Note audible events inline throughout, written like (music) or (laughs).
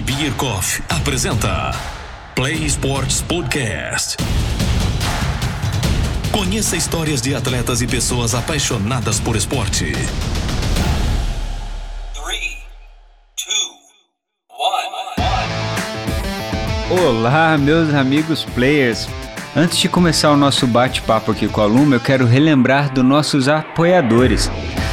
Beer Coffee apresenta Play Sports Podcast. Conheça histórias de atletas e pessoas apaixonadas por esporte. Three, two. Olá, meus amigos players. Antes de começar o nosso bate-papo aqui com a Luma, eu quero relembrar dos nossos apoiadores.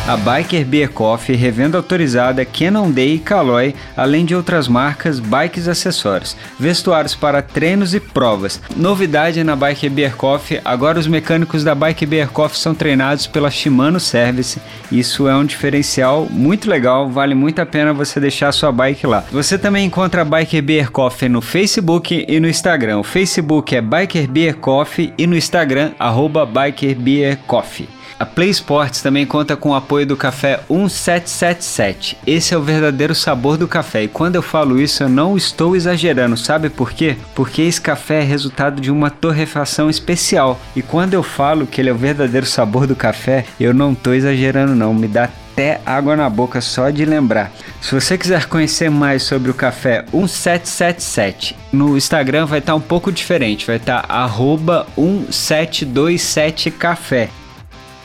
A Biker Beer Coffee, revenda autorizada Day e Caloi, além de outras marcas, bikes e acessórios, vestuários para treinos e provas. Novidade na Biker Beer Coffee, agora os mecânicos da Biker Beer Coffee são treinados pela Shimano Service. Isso é um diferencial muito legal, vale muito a pena você deixar sua bike lá. Você também encontra a Biker Beer Coffee no Facebook e no Instagram. O Facebook é Biker Beer Coffee e no Instagram, arroba Biker Beer Coffee. A Play Sports também conta com o apoio do café 1777. Esse é o verdadeiro sabor do café e quando eu falo isso eu não estou exagerando, sabe por quê? Porque esse café é resultado de uma torrefação especial e quando eu falo que ele é o verdadeiro sabor do café, eu não estou exagerando não, me dá até água na boca só de lembrar. Se você quiser conhecer mais sobre o café 1777, no Instagram vai estar um pouco diferente, vai estar arroba 1727café.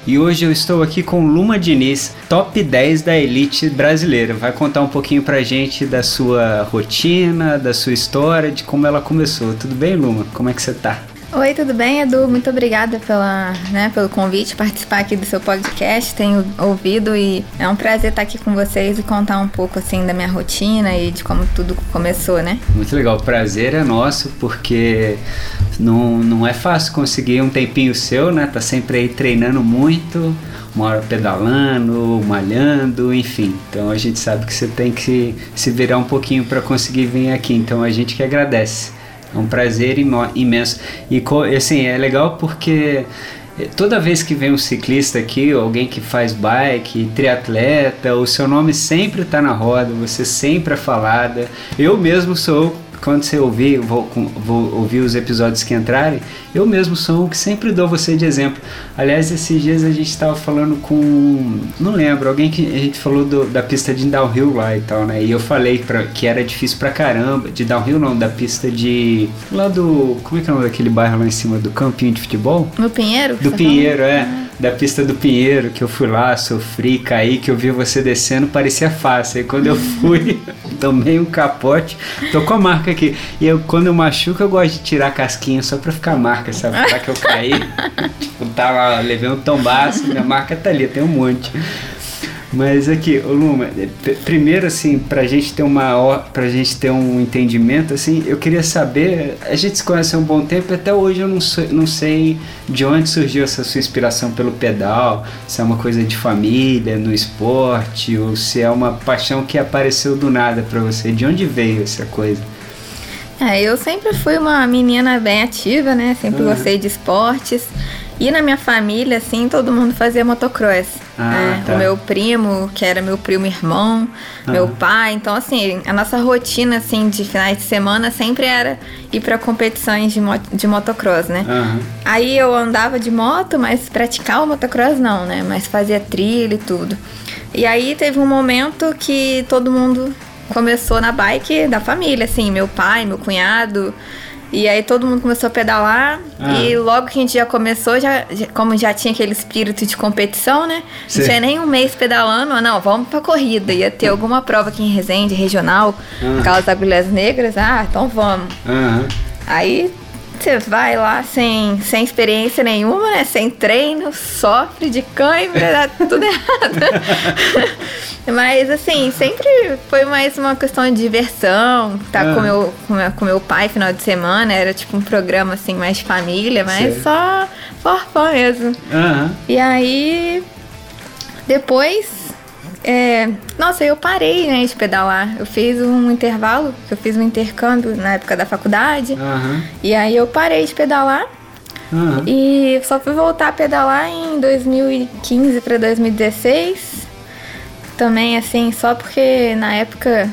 E hoje eu estou aqui com Luma Diniz, top 10 da elite brasileira. Vai contar um pouquinho pra gente da sua rotina, da sua história, de como ela começou. Tudo bem, Luma? Como é que você tá? Oi, tudo bem, Edu? Muito obrigada pela, né, pelo convite, participar aqui do seu podcast. Tenho ouvido e é um prazer estar aqui com vocês e contar um pouco assim da minha rotina e de como tudo começou, né? Muito legal, o prazer é nosso porque não, não é fácil conseguir um tempinho seu, né? Tá sempre aí treinando muito, uma hora pedalando, malhando, enfim. Então a gente sabe que você tem que se virar um pouquinho para conseguir vir aqui. Então a gente que agradece. É um prazer imenso. E assim, é legal porque toda vez que vem um ciclista aqui, alguém que faz bike, triatleta, o seu nome sempre está na roda, você sempre é falada. Eu mesmo sou quando você ouvir, vou, vou, ouvir os episódios que entrarem, eu mesmo sou um que sempre dou você de exemplo. Aliás, esses dias a gente estava falando com, não lembro, alguém que a gente falou do, da pista de downhill lá e tal, né? E eu falei pra, que era difícil pra caramba, de downhill não, da pista de, lá do, como é que é o nome daquele bairro lá em cima do campinho de futebol? No Pinheiro? Do Pinheiro, é. Ah da pista do Pinheiro, que eu fui lá, sofri, caí, que eu vi você descendo, parecia fácil. Aí quando eu fui, (laughs) tomei um capote, tô com a marca aqui. E eu, quando eu machuco, eu gosto de tirar a casquinha só pra ficar a marca, sabe? Pra que eu caí, tipo, tava, levei um tombaço, minha marca tá ali, tem um monte. Mas aqui, ô Luma, primeiro assim, pra gente ter uma pra gente ter um entendimento, assim, eu queria saber, a gente se conhece há um bom tempo, até hoje eu não sei, não sei de onde surgiu essa sua inspiração pelo pedal, se é uma coisa de família, no esporte, ou se é uma paixão que apareceu do nada para você. De onde veio essa coisa? É, eu sempre fui uma menina bem ativa, né? Sempre uhum. gostei de esportes. E na minha família, assim, todo mundo fazia motocross. Ah, né? tá. O meu primo, que era meu primo irmão, ah. meu pai. Então, assim, a nossa rotina, assim, de finais de semana sempre era ir para competições de, mo de motocross, né? Uhum. Aí eu andava de moto, mas praticar o motocross não, né? Mas fazia trilha e tudo. E aí teve um momento que todo mundo começou na bike da família, assim, meu pai, meu cunhado e aí todo mundo começou a pedalar ah. e logo que a gente já começou, já, como já tinha aquele espírito de competição, né? Sim. Não tinha nem um mês pedalando, não, vamos pra corrida. Ia ter alguma prova aqui em Resende, regional, ah. aquelas agulhas negras, ah, então vamos. Aí você vai lá sem, sem experiência nenhuma, né? Sem treino, sofre de cãibra, dá tudo (laughs) errado. Mas assim, sempre foi mais uma questão de diversão, tá com, meu, com, meu, com meu pai final de semana, era tipo um programa assim mais de família, mas Sei. só forfã mesmo. Uhum. E aí depois é, nossa, eu parei, né, de pedalar. Eu fiz um intervalo, eu fiz um intercâmbio na época da faculdade. Uhum. E aí eu parei de pedalar. Uhum. E só fui voltar a pedalar em 2015 para 2016. Também, assim, só porque na época.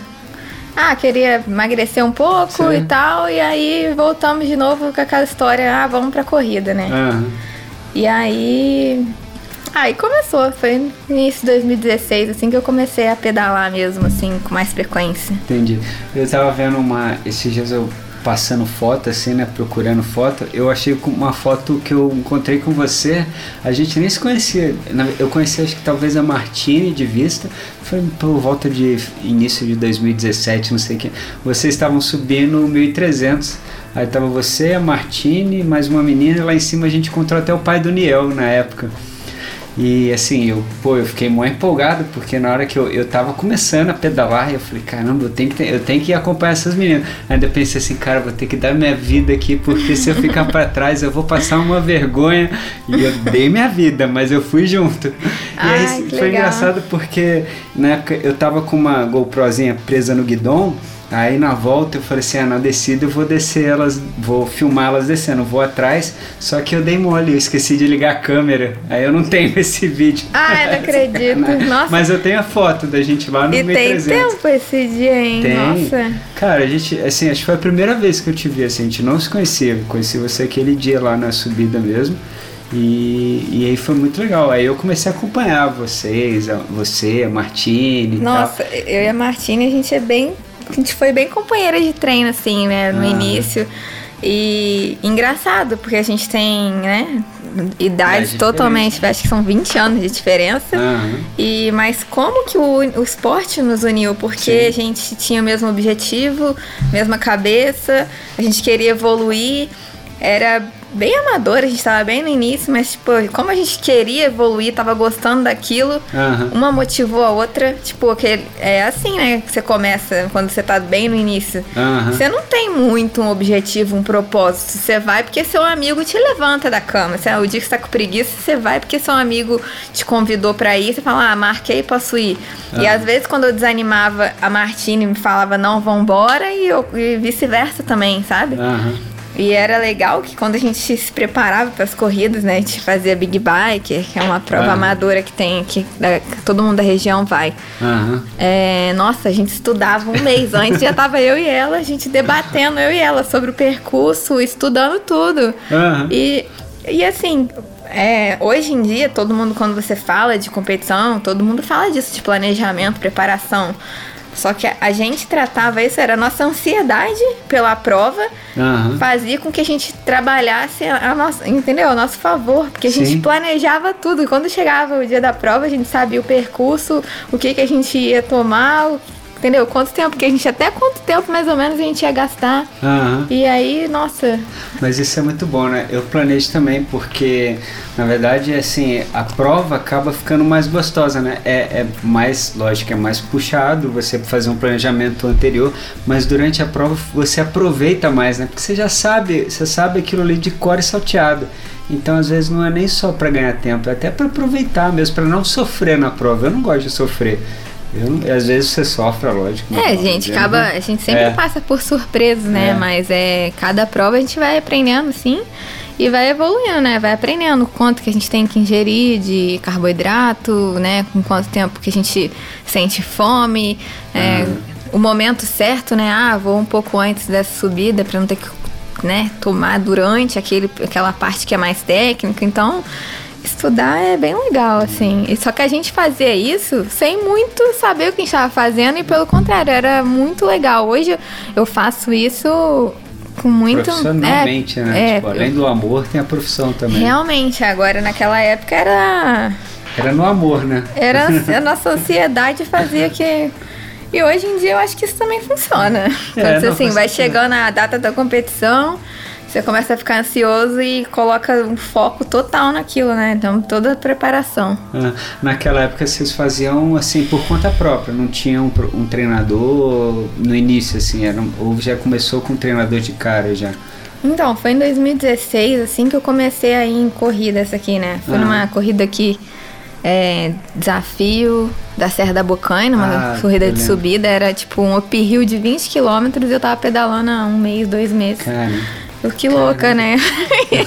Ah, queria emagrecer um pouco Sim. e tal. E aí voltamos de novo com aquela história: ah, vamos pra corrida, né? Uhum. E aí Aí começou, foi no início de 2016, assim, que eu comecei a pedalar mesmo, assim, com mais frequência. Entendi. Eu tava vendo uma. Esses dias eu passando foto, assim, né? Procurando foto, eu achei uma foto que eu encontrei com você. A gente nem se conhecia. Eu conheci, acho que talvez a Martine de vista. Foi por volta de início de 2017, não sei o que. Vocês estavam subindo 1300. Aí tava você, a Martine, mais uma menina. E lá em cima a gente encontrou até o pai do Niel na época. E assim, eu, pô, eu fiquei muito empolgado, porque na hora que eu, eu tava começando a pedalar, eu falei, caramba, eu tenho que, eu tenho que acompanhar essas meninas. Ainda pensei assim, cara, vou ter que dar minha vida aqui, porque se eu ficar para (laughs) trás eu vou passar uma vergonha. E eu dei minha vida, mas eu fui junto. Ai, e aí foi legal. engraçado porque na época eu tava com uma GoProzinha presa no guidão. Aí na volta eu falei assim, ah, na descida eu vou descer elas, vou filmar elas descendo, vou atrás, só que eu dei mole, eu esqueci de ligar a câmera, aí eu não (laughs) tenho esse vídeo. Ai, não acredito. (laughs) Nossa. Mas eu tenho a foto da gente lá no e tem 1300. tempo esse dia, hein? Tem. Nossa. Cara, a gente, assim, acho que foi a primeira vez que eu te vi, assim, a gente não se conhecia, eu conheci você aquele dia lá na subida mesmo. E, e aí foi muito legal. Aí eu comecei a acompanhar vocês, a, você, a Martine. e Nossa, eu e a Martina, a gente é bem. A gente foi bem companheira de treino, assim, né? No Ah. início. E engraçado, porque a gente tem, né? Idade totalmente, acho que são 20 anos de diferença. Aham. E, mas como que o, o esporte nos uniu? Porque Sim. a gente tinha o mesmo objetivo, mesma cabeça, a gente queria evoluir, era bem amador, a gente estava bem no início, mas tipo, como a gente queria evoluir, tava gostando daquilo, Aham. uma motivou a outra, tipo, aquele, é assim, né, que você começa quando você tá bem no início. Aham. Você não tem muito um objetivo, um propósito. Você vai porque seu amigo te levanta da cama. Você, o dia que você tá com preguiça, você vai porque seu amigo te convidou pra ir. Você fala, ah, marquei, posso ir. E Ah. às vezes, quando eu desanimava, a Martine me falava, não, vambora. E, eu- e vice-versa também, sabe? Aham. E era legal que quando a gente se preparava para as corridas, né? A gente fazia Big Bike, que é uma prova Ah. amadora que tem aqui, da- que todo mundo da região vai. Aham. É, nossa, a gente estudava um mês antes, já tava eu e ela, a gente debatendo, eu e ela, sobre o percurso, estudando tudo. Aham. E, e assim, é, hoje em dia, todo mundo, quando você fala de competição, todo mundo fala disso, de planejamento, preparação. Só que a, gente tratava isso, era a nossa ansiedade pela prova, Aham. fazia com que a gente trabalhasse a, a nossa, entendeu? A nosso favor, porque a Sim. gente planejava tudo. E quando chegava o dia da prova, a gente sabia o percurso, o que, que a gente ia tomar, o- entendeu? Quanto tempo que a gente, até quanto tempo mais ou menos a gente ia gastar. Aham. E aí, nossa, Mas isso é muito bom, né? Eu planejo também porque, na verdade, assim, a prova acaba ficando mais gostosa, né? É, é mais, lógico, é mais puxado você fazer um planejamento anterior, mas durante a prova você aproveita mais, né? Porque você já sabe, você sabe aquilo ali de cor e salteado. Então, às vezes, não é nem só para ganhar tempo, é até para aproveitar mesmo, para não sofrer na prova. Eu não gosto de sofrer. Eu, às vezes você sofre, lógico. É, não- a gente acaba, a gente sempre É. passa por surpresas, né? É. Mas é cada prova a gente vai aprendendo, sim, e vai evoluindo, né? Vai aprendendo quanto que a gente tem que ingerir de carboidrato, né? Com quanto tempo que a gente sente fome, é, o momento certo, né? Ah, vou um pouco antes dessa subida para não ter que, né? Tomar durante aquele, aquela parte que é mais técnica. Então Estudar é bem legal, assim. E Só que a gente fazia isso sem muito saber o que a gente estava fazendo e pelo contrário, era muito legal. Hoje eu faço isso com muito. Profissionalmente, é, né? É, Tipo, além do amor, tem a profissão também. realmente, agora naquela época era. Era no amor, né? Era a (laughs) nossa ansiedade fazia que. E hoje em dia eu acho que isso também funciona. Quando você não, assim, vai chegando a data da competição, você começa a ficar ansioso e coloca um foco total naquilo, né? Então toda a preparação. Ah, Naquela época vocês faziam assim por conta própria, não tinha um, um treinador no início, assim, era, ou já começou com um treinador de cara já. Então, foi em 2016, assim, que eu comecei a ir em corridas aqui, né? Foi Ah. numa corrida aqui, é, desafio da Serra da Bocaina, uma Ah, corrida de subida, era tipo um uphill de 20 quilômetros e eu tava pedalando há um mês, dois meses. Cara, Eu que louca, né?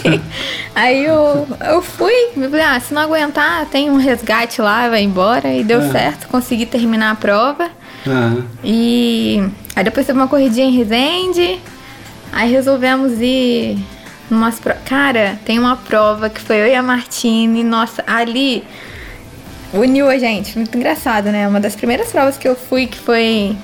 (laughs) Aí eu, eu fui, falei, ah, se não aguentar, tem um resgate lá, vai embora. E deu Ah. certo, consegui terminar a prova. E aí depois teve uma corridinha em Resende. Aí resolvemos ir Numas pro... Cara, tem uma prova que foi eu e a Martine. Nossa, ali uniu a gente. Muito engraçado, né? Uma das primeiras provas que eu fui, que foi.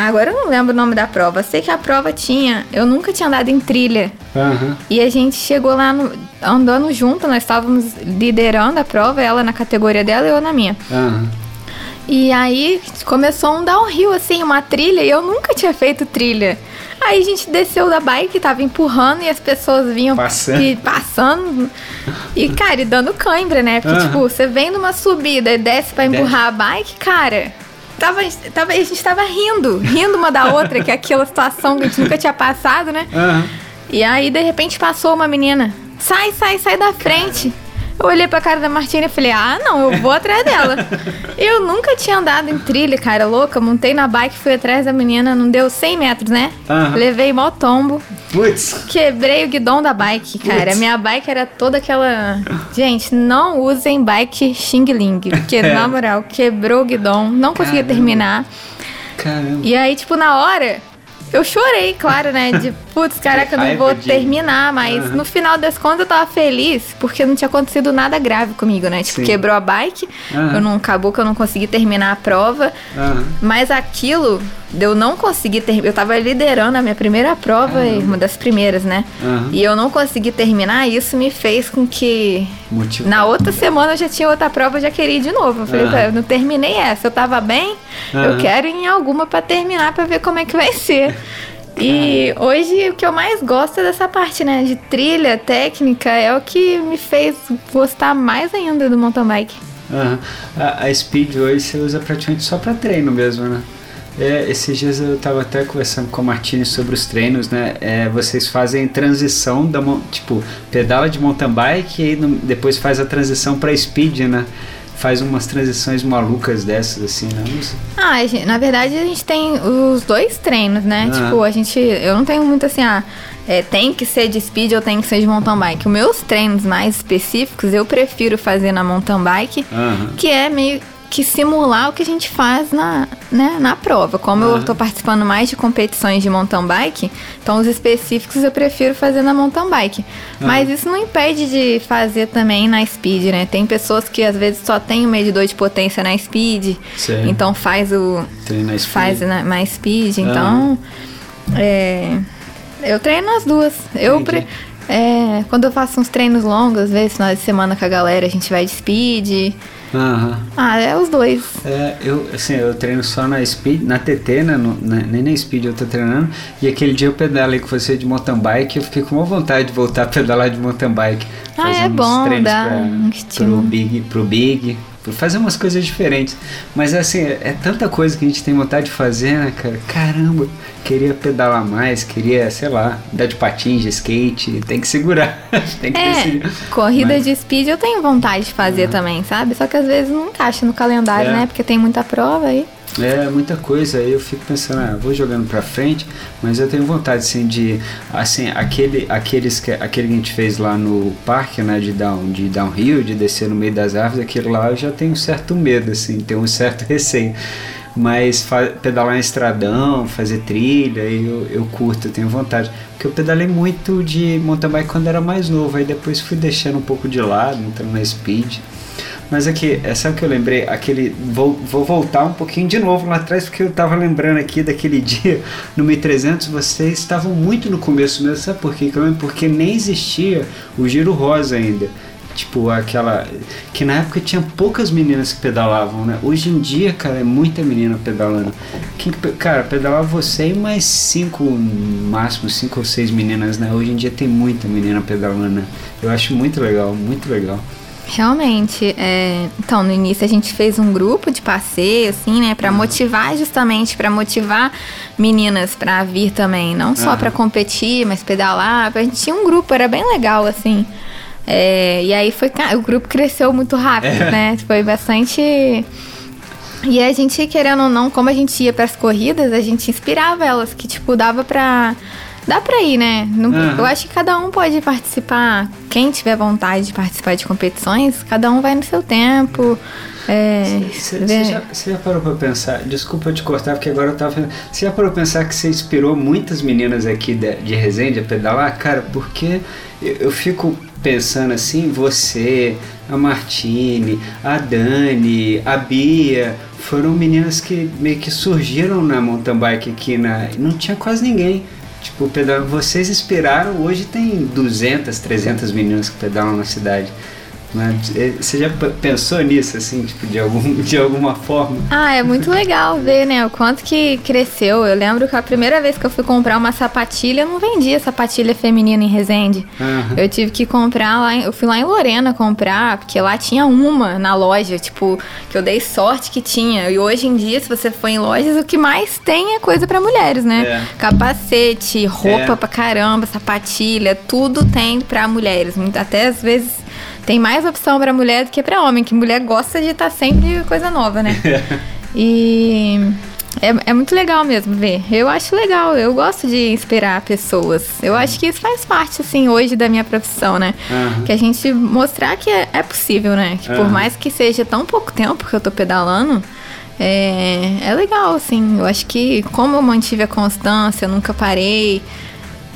Ah, agora eu não lembro o nome da prova. Sei que a prova tinha. Eu nunca tinha andado em trilha. Aham. E a gente chegou lá no- andando junto, nós estávamos liderando a prova, ela na categoria dela e eu na minha. Aham. E aí começou um downhill, assim, uma trilha, e eu nunca tinha feito trilha. Aí a gente desceu da bike, tava empurrando e as pessoas vinham Passando. e passando. E, cara, e dando cãibra, né? Porque, Aham. tipo, você vem numa subida e desce pra empurrar a bike, cara. Tava, tava, a gente tava rindo, rindo uma da outra, que é aquela situação que a gente nunca tinha passado, né? Aham. E aí, de repente, passou uma menina. Sai, sai, sai da frente. Eu olhei pra cara da Martina e falei, ah, não, eu vou atrás dela. (laughs) eu nunca tinha andado em trilha, cara, louca. Montei na bike, fui atrás da menina, não deu 100 metros, né? Aham. Levei mó tombo. Putz. Quebrei o guidão da bike, cara. Putz. Minha bike era toda aquela. Gente, não usem bike Xing Ling. Porque, (laughs) É. na moral, quebrou o guidão, não conseguia Caramba. terminar. Caramba. E aí, tipo, na hora, eu chorei, claro, né? De putz, caraca, eu não vou terminar, mas Aham. no final das contas eu tava feliz, porque não tinha acontecido nada grave comigo, né? Tipo, Sim. quebrou a bike, Aham. eu não acabou que eu não consegui terminar a prova. Aham. Mas aquilo eu não conseguir terminar. Eu tava liderando a minha primeira prova, uma das primeiras, né? Aham. E eu não consegui terminar, isso me fez com que. Motivo. Na outra semana eu já tinha outra prova, eu já queria ir de novo. Eu falei. "Pá, eu não terminei essa, eu tava bem, eu Aham. quero ir em alguma pra terminar, pra ver como é que vai ser. (laughs) E hoje o que eu mais gosto é dessa parte, né? De trilha, técnica, é o que me fez gostar mais ainda do mountain bike. Aham. A, a Speed hoje você usa praticamente só pra treino mesmo, né? É, esses dias eu tava até conversando com a Martini sobre os treinos, né? É, vocês fazem transição da tipo pedala de mountain bike e depois faz a transição pra speed, né? Faz umas transições malucas dessas assim, né? Ah, gente- na verdade a gente tem os dois treinos, né? Ah. Tipo, a gente. Eu não tenho muito assim, ah, é, tem que ser de speed ou tem que ser de mountain bike. Os meus treinos mais específicos eu prefiro fazer na mountain bike, Aham. que é meio que simular o que a gente faz na, né, na prova. Como eu Aham. tô participando mais de competições de mountain bike, então os específicos eu prefiro fazer na mountain bike. Mas isso não impede de fazer também na speed, né? Tem pessoas que às vezes só tem o medidor de potência na speed, Sei. então faz o Treina speed. faz na, mais speed, então é, eu treino nas duas. Eu pre- é, quando eu faço uns treinos longos, às vezes final de semana com a galera, a gente vai de speed. Aham. Ah, é os dois. É, eu, assim, eu treino só na Speed, na TT, né, no- na- nem na Speed eu tô treinando. E aquele dia eu pedalei com você de mountain bike, eu fiquei com uma vontade de voltar a (laughs) pedalar de mountain bike. Ah, é bom, dá pra- um pro estímulo. Big, pro Big, pra fazer umas coisas diferentes. Mas assim, é, tanta coisa que a gente tem vontade de fazer, né, cara? Caramba, queria pedalar mais, queria, sei lá, dar de patins, de skate, tem que segurar, (laughs) tem que É, decidir. corrida Mas- de speed eu tenho vontade de fazer também, sabe? Só que às vezes não encaixa no calendário, É. né? Porque tem muita prova aí. É, muita coisa. Aí eu fico pensando, ah, vou jogando pra frente, mas eu tenho vontade, assim, de. Assim, aquele, aqueles que, aquele que a gente fez lá no parque, né, de, down, de downhill, de descer no meio das árvores, aquilo lá eu já tenho um certo medo, assim, tenho um certo (laughs) receio. Mas pedalar em estradão, fazer trilha, eu, eu curto, eu tenho vontade. Porque eu pedalei muito de mountain bike quando era mais novo, aí depois fui deixando um pouco de lado, entrando na speed. Mas aqui, é, sabe o que eu lembrei? Aquele. Vou, vou voltar um pouquinho de novo lá atrás, porque eu tava lembrando aqui daquele (laughs) dia no 1300. Vocês estavam muito no começo mesmo, sabe por quê? Porque nem existia o Giro Rosa ainda. Tipo, aquela. Que na época tinha poucas meninas que pedalavam, né? Hoje em dia, cara, é muita menina pedalando. Quem, cara, pedalava você e mais cinco, máximo cinco ou seis meninas, né? Hoje em dia tem muita menina pedalando, né? Eu acho muito legal, muito legal. Realmente, é, então no início a gente fez um grupo de passeio, assim, né, Pra motivar justamente, pra motivar meninas pra vir também, não só Aham. pra competir, mas pedalar. A gente tinha um grupo, era bem legal, assim. É, e aí foi, o grupo cresceu muito rápido, É. né? Foi bastante. E a gente, querendo ou não, como a gente ia pras corridas, a gente inspirava elas, que tipo, dava pra. Dá pra ir, né? Não- Aham. Eu acho que cada um pode participar. Quem tiver vontade de participar de competições, cada um vai no seu tempo. É, Você já, já, parou pra pensar? Desculpa te cortar, porque agora eu tava. Você já parou pra pensar que você inspirou muitas meninas aqui de, de Resende a pedalar? Cara, porque eu, eu fico pensando assim, você, a Martine, a Dani, a Bia, foram meninas que meio que surgiram na mountain bike aqui na. Não tinha quase ninguém. Tipo, pedal, vocês inspiraram, hoje tem 200, 300 meninas que pedalam na cidade. Mas é, você já pensou nisso, assim, tipo, de, algum, (laughs) de alguma forma? Ah, é muito legal ver, né, o quanto que cresceu. Eu lembro que a primeira vez que eu fui comprar uma sapatilha, eu não vendia sapatilha feminina em Resende. Uhum. Eu tive que comprar lá, eu fui lá em Lorena comprar, porque lá tinha uma na loja, tipo, que eu dei sorte que tinha. E hoje em dia, se você for em lojas, o que mais tem é coisa para mulheres, né? É. Capacete, roupa é. pra caramba, sapatilha, tudo tem para mulheres. Até às vezes tem mais opção para mulher do que para homem, que mulher gosta de estar tá sempre coisa nova, né? (laughs) e é, é muito legal mesmo ver. Eu acho legal, eu gosto de inspirar pessoas. Eu acho que isso faz parte, assim, hoje da minha profissão, né? Uhum. Que a gente mostrar que é, é possível, né? Que uhum. por mais que seja tão pouco tempo que eu tô pedalando, é, é legal, assim. Eu acho que como eu mantive a constância, eu nunca parei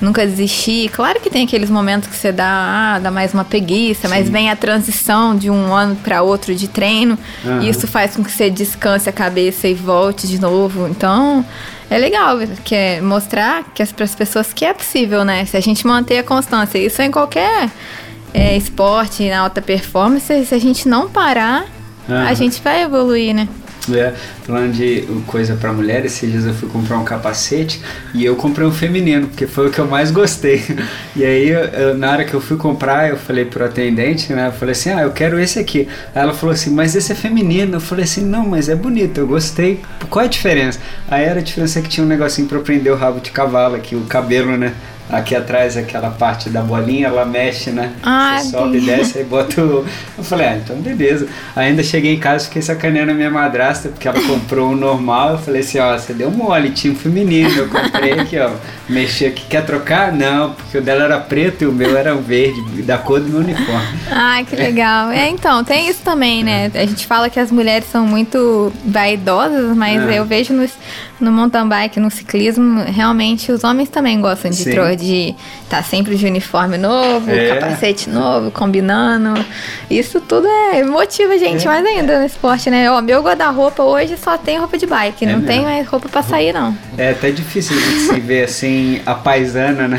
nunca desisti. Claro que tem aqueles momentos que você dá, ah, dá mais uma preguiça, Sim. mas vem a transição de um ano para outro de treino uhum. e isso faz com que você descanse a cabeça e volte de novo. Então, é legal que é mostrar que para as pessoas que é possível, né? Se a gente manter a constância, isso é em qualquer é, esporte, na alta performance, se a gente não parar, uhum. a gente vai evoluir, né? É, falando de coisa para mulher, esses dias eu fui comprar um capacete e eu comprei um feminino, porque foi o que eu mais gostei. (laughs) E aí, eu, na hora que eu fui comprar, eu falei pro atendente, né? Eu falei assim: ah, eu quero esse aqui. Aí ela falou assim: mas esse é feminino. Eu falei assim: não, mas é bonito, eu gostei. Qual é a diferença? Aí era a diferença que tinha um negocinho pra prender o rabo de cavalo aqui, o cabelo, né? Aqui atrás, aquela parte da bolinha, ela mexe, né? Ah, Você sobe e desce, aí bota o... Eu falei, ah, então beleza. Ainda cheguei em casa, fiquei sacaneando a minha madrasta, porque ela comprou o normal. Eu falei assim, ó, você deu mole, tinha um feminino. Eu comprei aqui, ó. Mexi aqui, quer trocar? Não, porque o dela era preto e o meu era verde, da cor do meu uniforme. Ah, que legal. É, então, tem isso também, né? A gente fala que as mulheres são muito vaidosas, mas é. eu vejo nos, no mountain bike, no ciclismo, realmente os homens também gostam de trocar de estar tá sempre de uniforme novo, é. capacete novo, combinando. Isso tudo é motiva a gente é. mais ainda no esporte, né? Ó, meu guarda-roupa hoje só tem roupa de bike, é não mesmo. tem mais roupa para sair, não. É até difícil de se ver assim, a paisana, né?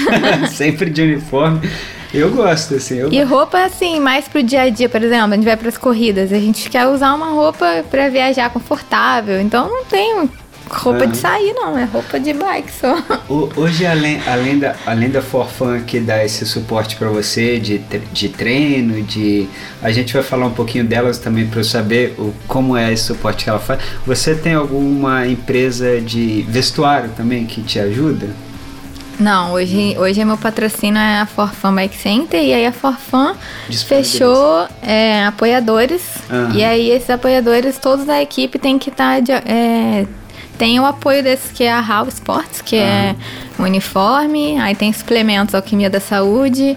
(laughs) sempre de uniforme. Eu gosto, assim. Eu... E roupa, assim, mais pro dia a dia, por exemplo, a gente vai pras corridas, a gente quer usar uma roupa para viajar confortável, então não tem roupa de sair, não, é roupa de bike só. Hoje, além, além, da, além da Forfan que dá esse suporte para você de, de treino, de. A gente vai falar um pouquinho delas também para eu saber o, como é esse suporte que ela faz. Você tem alguma empresa de vestuário também que te ajuda? Não, hoje, hoje meu patrocínio é a Forfan Bike Center e aí a Forfan fechou é, apoiadores uhum. e aí esses apoiadores, todos da equipe tem que estar tá é, tem o apoio desse que é a HAL Sports, que é o uniforme, aí tem suplementos Alquimia da Saúde,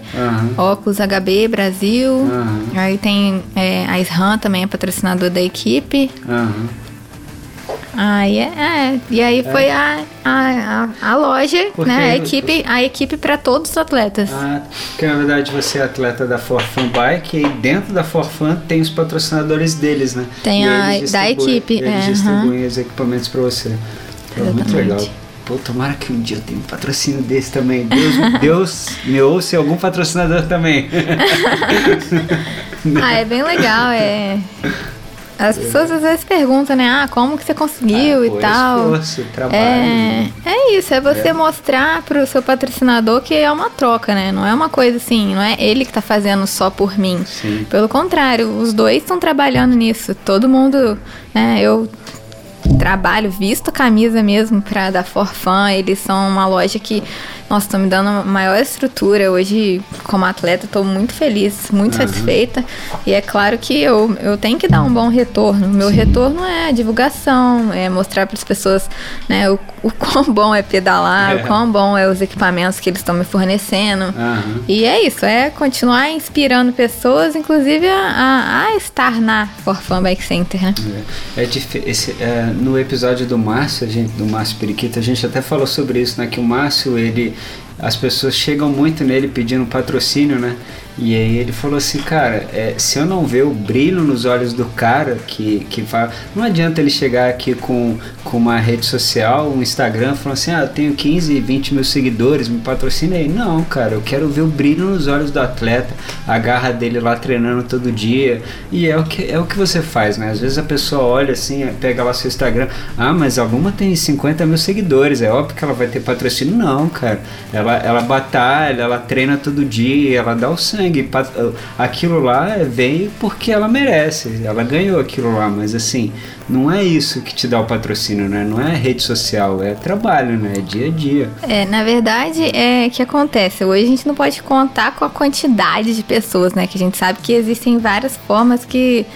óculos HB Brasil, aí tem é, a SRAM também é patrocinador da equipe. Aí é, é, e aí é. foi a, a, a, loja, porque né? A equipe, a equipe para todos os atletas. Ah, porque na verdade você é atleta da Forfan Bike e dentro da Forfan tem os patrocinadores deles, né? Tem a da equipe, eles é, distribuem os equipamentos para você. Então, muito legal. Pô, tomara que um dia eu tenha um patrocínio desse também. Deus, Deus me ouça algum patrocinador também. (laughs) ah, é bem legal, é. (laughs) As pessoas às vezes perguntam, né? Ah, como que você conseguiu ah, e tal. Esforço, trabalho. É, é isso, é você é. mostrar pro seu patrocinador que é uma troca, né? Não é uma coisa assim, não é ele que tá fazendo só por mim. Sim. Pelo contrário, os dois estão trabalhando nisso. Todo mundo, né? Eu trabalho, visto camisa mesmo pra da Forfan. Eles são uma loja que nossa, estão me dando maior estrutura. Hoje, como atleta, estou muito feliz, muito uhum. satisfeita. E é claro que eu, eu tenho que dar um bom retorno. Meu Sim. retorno é a divulgação, é mostrar para as pessoas né, o, o (laughs) quão bom é pedalar, é. o quão bom é os equipamentos que eles estão me fornecendo. Uhum. E é isso, é continuar inspirando pessoas, inclusive a, a, estar na Forfan Bike Center, né? É, é esse, é, no episódio do Márcio, a gente, do Márcio Periquita, a gente até falou sobre isso, né? Que o Márcio, ele as pessoas chegam muito nele pedindo patrocínio, né? E aí ele falou assim, cara, é, se eu não ver o brilho nos olhos do cara que, que fala, não adianta ele chegar aqui com, com uma rede social, um Instagram, falando assim, ah, eu tenho 15, 20 mil seguidores, me patrocina aí. Não, cara, eu quero ver o brilho nos olhos do atleta, a garra dele lá treinando todo dia. E é o que, é o que você faz, né? Às vezes a pessoa olha assim, pega lá seu Instagram, ah, mas alguma tem 50 mil seguidores, é óbvio que ela vai ter patrocínio. Não, cara. Ela, ela batalha, ela treina todo dia, ela dá o sangue sangue. Aquilo lá veio porque ela merece, ela ganhou aquilo lá, mas assim, não é isso que te dá o patrocínio, né? Não é rede social, é trabalho, né? É dia a dia. É, na verdade, é que acontece. Hoje a gente não pode contar com a quantidade de pessoas, né? Que a gente sabe que existem várias formas que.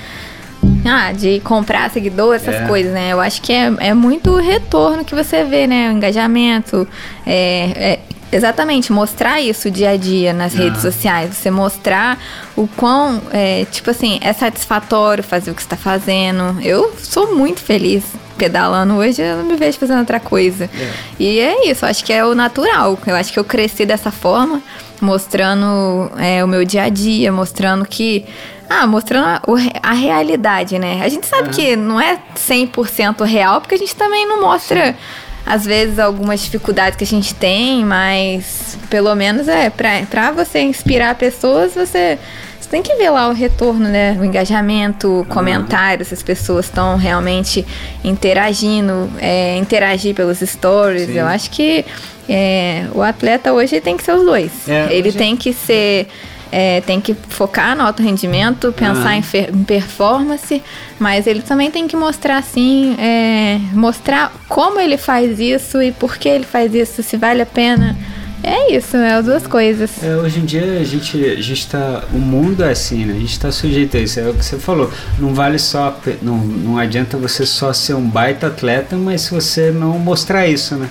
Ah, de comprar seguidor, essas é. coisas, né? Eu acho que é, é muito o retorno que você vê, né? O engajamento, é, é Exatamente, mostrar isso dia a dia nas ah. redes sociais. Você mostrar o quão, é, tipo assim, é satisfatório fazer o que está fazendo. Eu sou muito feliz pedalando hoje, eu não me vejo fazendo outra coisa. É. E é isso, acho que é o natural. Eu acho que eu cresci dessa forma, mostrando é, o meu dia a dia, mostrando que. Ah, mostrando a, a realidade, né? A gente sabe que não é 100% real, porque a gente também não mostra. Sim às vezes algumas dificuldades que a gente tem, mas pelo menos é para você inspirar pessoas, você você tem que ver lá o retorno, né? O engajamento, comentários, se as pessoas estão realmente interagindo, é, interagir pelos stories. Sim. Eu acho que é, o atleta hoje tem que ser os dois. É, ele tem que ser é, tem que focar no alto rendimento, pensar em, em, performance, mas ele também tem que mostrar assim, é, mostrar como ele faz isso e por que ele faz isso, se vale a pena. É isso, é as duas coisas. É, hoje em dia a gente, a gente tá. O mundo é assim, né? A gente tá sujeito a isso. É o que você falou. Não vale só. Não, não adianta você só ser um baita atleta, mas se você não mostrar isso, né?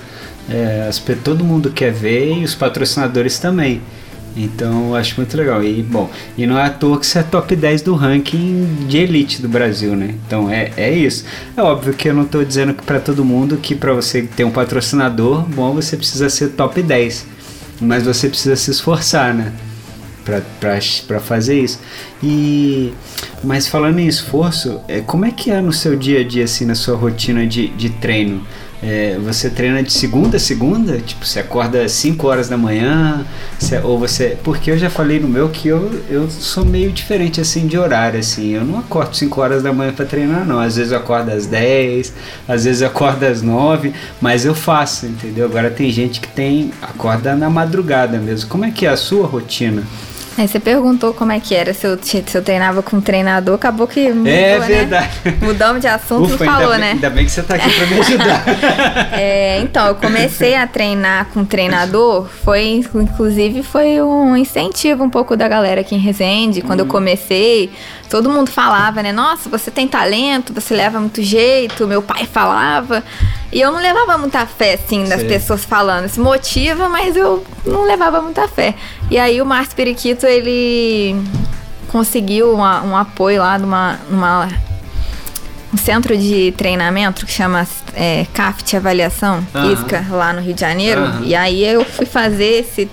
É, todo mundo quer ver e os patrocinadores também. Então acho muito legal. E bom, e não é à toa que você é top 10 do ranking de elite do Brasil, né? Então é, é isso. É óbvio que eu não estou dizendo que para todo mundo que para você ter um patrocinador, bom, você precisa ser top 10. Mas você precisa se esforçar, né? para fazer isso. E mas falando em esforço, é, como é que é no seu dia a dia assim na sua rotina de, de treino? É, você treina de segunda a segunda? Tipo, você acorda 5 horas da manhã? Você, ou você. Porque eu já falei no meu que eu, eu sou meio diferente assim de horário, assim. Eu não acordo 5 horas da manhã para treinar, não. Às vezes eu acordo às 10, às vezes eu acordo às 9, mas eu faço, entendeu? Agora tem gente que tem. acorda na madrugada mesmo. Como é que é a sua rotina? Aí você perguntou como é que era se eu, se eu treinava com um treinador, acabou que mudou, É né? verdade. Né? Mudamos de assunto, Ufa, não falou, ainda né? Bem, ainda bem que você tá aqui pra me ajudar. (laughs) é, então, eu comecei a treinar com treinador, foi, inclusive, foi um incentivo um pouco da galera aqui em Resende. Quando hum. eu comecei, todo mundo falava, né? Nossa, você tem talento, você leva muito jeito. Meu pai falava. E eu não levava muita fé, assim, das Sim. pessoas falando. Se motiva, mas eu não levava muita fé. E aí o Márcio Periquito, ele conseguiu uma, um apoio lá numa, numa um centro de treinamento que chama é, CAFT Avaliação uhum. ISCA, lá no Rio de Janeiro. Uhum. E aí eu fui fazer esse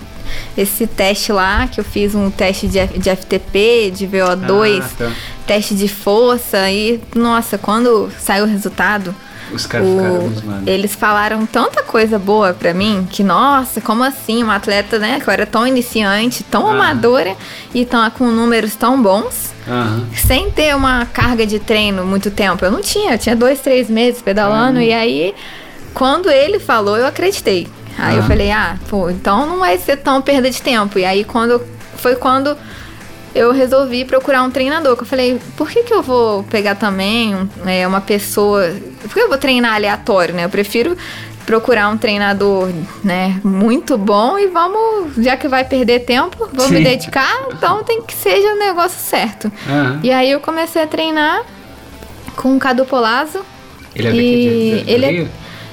esse teste lá, que eu fiz um teste de, de FTP, de VO2, ah, tá. teste de força, e nossa, quando saiu o resultado, os caras ficaram. Eles falaram tanta coisa boa pra mim que, nossa, como assim? Uma atleta, né? Que eu era tão iniciante, tão ah. amadora e tão, com números tão bons. Uhum. Sem ter uma carga de treino muito tempo. Eu não tinha, eu tinha dois, três meses pedalando. Uhum. E aí, quando ele falou, eu acreditei. Aí uhum. eu falei, ah, pô, então não vai ser tão perda de tempo. E aí quando foi quando eu resolvi procurar um treinador. Que eu falei, por que, que eu vou pegar também é, uma pessoa. Por que eu vou treinar aleatório, né? Eu prefiro procurar um treinador, né, muito bom e vamos, já que vai perder tempo, vou Sim. me dedicar, então tem que seja o negócio certo. Aham. E aí eu comecei a treinar com o Cadu Polazzo. Ele é daqui de, de, ele, é,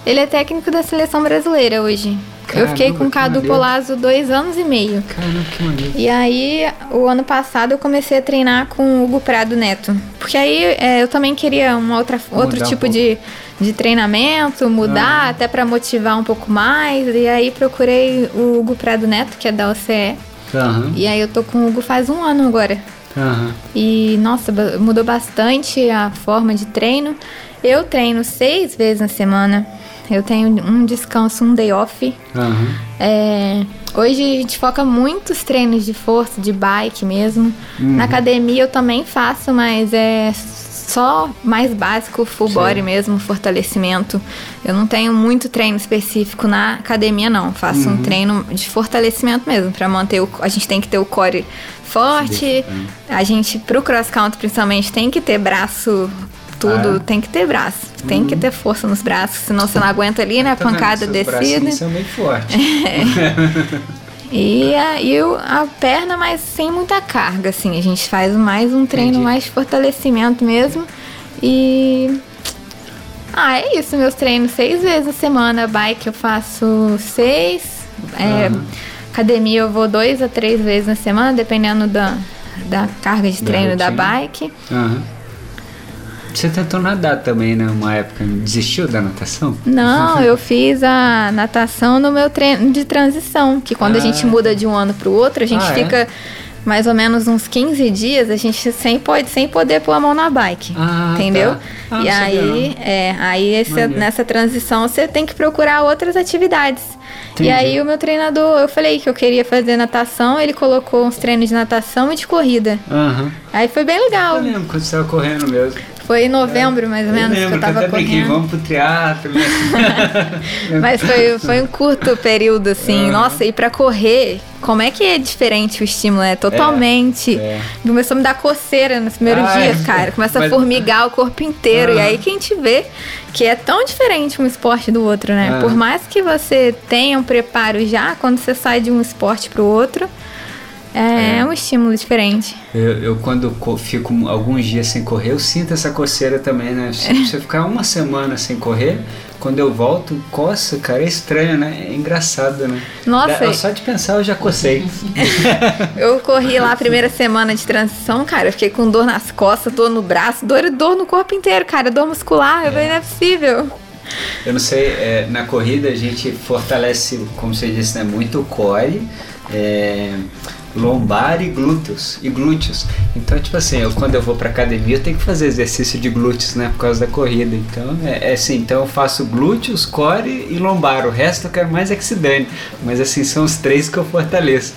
ele é técnico da seleção brasileira hoje. Eu fiquei Caramba, com o Cadu. Polazzo dois anos e meio. Caramba, que maneiro. E aí, o ano passado, eu comecei a treinar com o Hugo Prado Neto. Porque aí é, eu também queria um outra, outro um tipo pouco. de, de treinamento, mudar, Ah. até pra motivar um pouco mais. E aí procurei o Hugo Prado Neto, que é da OCE. Aham, E aí eu tô com o Hugo faz um ano agora. aham. E, nossa, mudou bastante a forma de treino. Eu treino seis vezes na semana. Eu tenho um descanso, um day off. Aham. É, hoje a gente foca muitos treinos de força, de bike mesmo. Uhum. Na academia eu também faço, mas é só mais básico, full Sim. body mesmo, fortalecimento. Eu não tenho muito treino específico na academia, não. Faço Uhum. um treino de fortalecimento mesmo, para manter o. A gente tem que ter o core forte. A gente, pro cross country principalmente, tem que ter braço. Tudo Ah. tem que ter braço, tem que ter força nos braços, senão você não aguenta ali, né? A Tá pancada descida. são bem fortes. (laughs) E a, e o- a perna, mas sem muita carga, assim. A gente faz mais um treino Entendi. mais fortalecimento mesmo. E. Ah, é isso, meus treinos seis vezes a semana. Bike eu faço seis. É, Aham. Academia eu vou dois a três vezes na semana, dependendo da, da carga de Da treino da rotina. bike. Aham. Você tentou nadar também, né? Uma época. Desistiu da natação? Não, (laughs) eu fiz a natação no meu treino de transição, que quando a Ah. gente muda de um ano pro outro, a gente Ah, é? fica mais ou menos uns 15 dias, a gente sem, pode, sem poder pôr a mão na bike. Ah, entendeu? tá. Ah, e aí, é, aí esse- nessa transição você tem que procurar outras atividades. Entendi. E aí o meu treinador, eu falei que eu queria fazer natação, ele colocou uns treinos de natação e de corrida. Aham. Aí foi bem legal. Eu lembro quando você tava correndo mesmo. Foi em novembro, mais ou menos, que lembro eu tava até brinquei, correndo. vamos pro teatro. né? (laughs) Mas foi, foi um curto período, assim. Aham. Nossa, e pra correr, como é que é diferente o estímulo? É totalmente. é. Começou a me dar coceira nos primeiros Ah, dias, é. cara. Começa Mas- a formigar o corpo inteiro. E Aham. aí que a gente vê que é tão diferente um esporte do outro, né? Aham. Por mais que você tenha um preparo já, quando você sai de um esporte pro outro, é, É. um estímulo diferente. Eu, eu, quando co- fico alguns dias sem correr, eu sinto essa coceira também, né? Se você ficar uma semana sem correr, quando eu volto, coça, cara, é estranho, né? É engraçado, né? Nossa, Dá- Só de pensar eu já cocei. (laughs) Eu corri lá a primeira semana de transição, cara. Eu fiquei com dor nas costas, dor no braço, dor, dor no corpo inteiro, cara. Dor muscular. Eu falei, não é possível. Eu não sei, é, na corrida a gente fortalece, como você disse, né, muito o core, é, lombar e glúteos, e glúteos. Então, tipo assim, eu, quando eu vou pra academia eu tenho que fazer exercício de glúteos, né, por causa da corrida. Então, é, é assim, então eu faço glúteos, core e lombar. O resto eu quero mais é que se dane. Mas assim, são os três que eu fortaleço.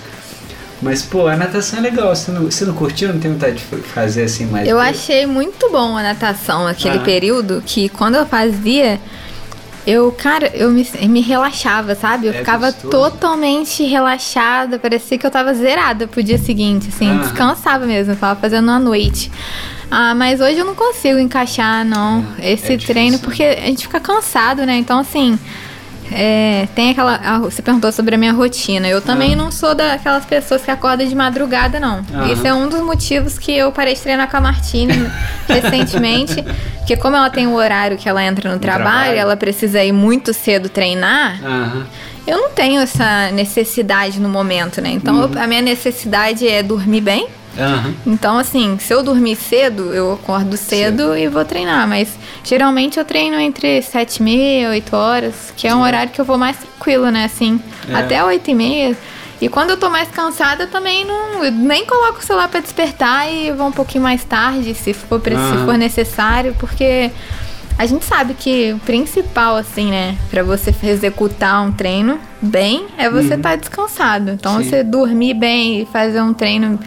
Mas, pô, a natação é legal. Você não, você não curtiu? Não tem vontade de fazer assim mais? Eu achei muito bom a natação naquele Ah. período que quando eu fazia, eu, cara, eu me, me relaxava, sabe? Eu É ficava gostoso. totalmente relaxada, parecia que eu tava zerada pro dia seguinte, assim, Ah. descansava mesmo, tava fazendo à noite. Ah, mas hoje eu não consigo encaixar, não, É, esse é treino, né? porque a gente fica cansado, né? Então, assim, é, tem aquela. ah, Você perguntou sobre a minha rotina. Eu também Ah. não sou daquelas pessoas que acordam de madrugada, não. Aham. Isso é um dos motivos que eu parei de treinar com a Martine (laughs) recentemente. Porque como ela tem o horário que ela entra no, trabalho, trabalho. ela precisa ir muito cedo treinar. Aham. Eu não tenho essa necessidade no momento, né? Então eu- a minha necessidade é dormir bem. Aham. Então, assim, se eu dormir cedo, eu acordo cedo e vou treinar. Mas geralmente eu treino entre 7 e meia, 8 horas, que é um horário que eu vou mais tranquilo, né? Assim, É. até 8 e meia. E quando eu tô mais cansada, eu também não. Eu nem coloco o celular pra despertar e vou um pouquinho mais tarde, se for, pre- se for necessário, porque a gente sabe que o principal, assim, né, pra você executar um treino bem é você estar descansado. Então, Uhum. Sim. você dormir bem e fazer um treino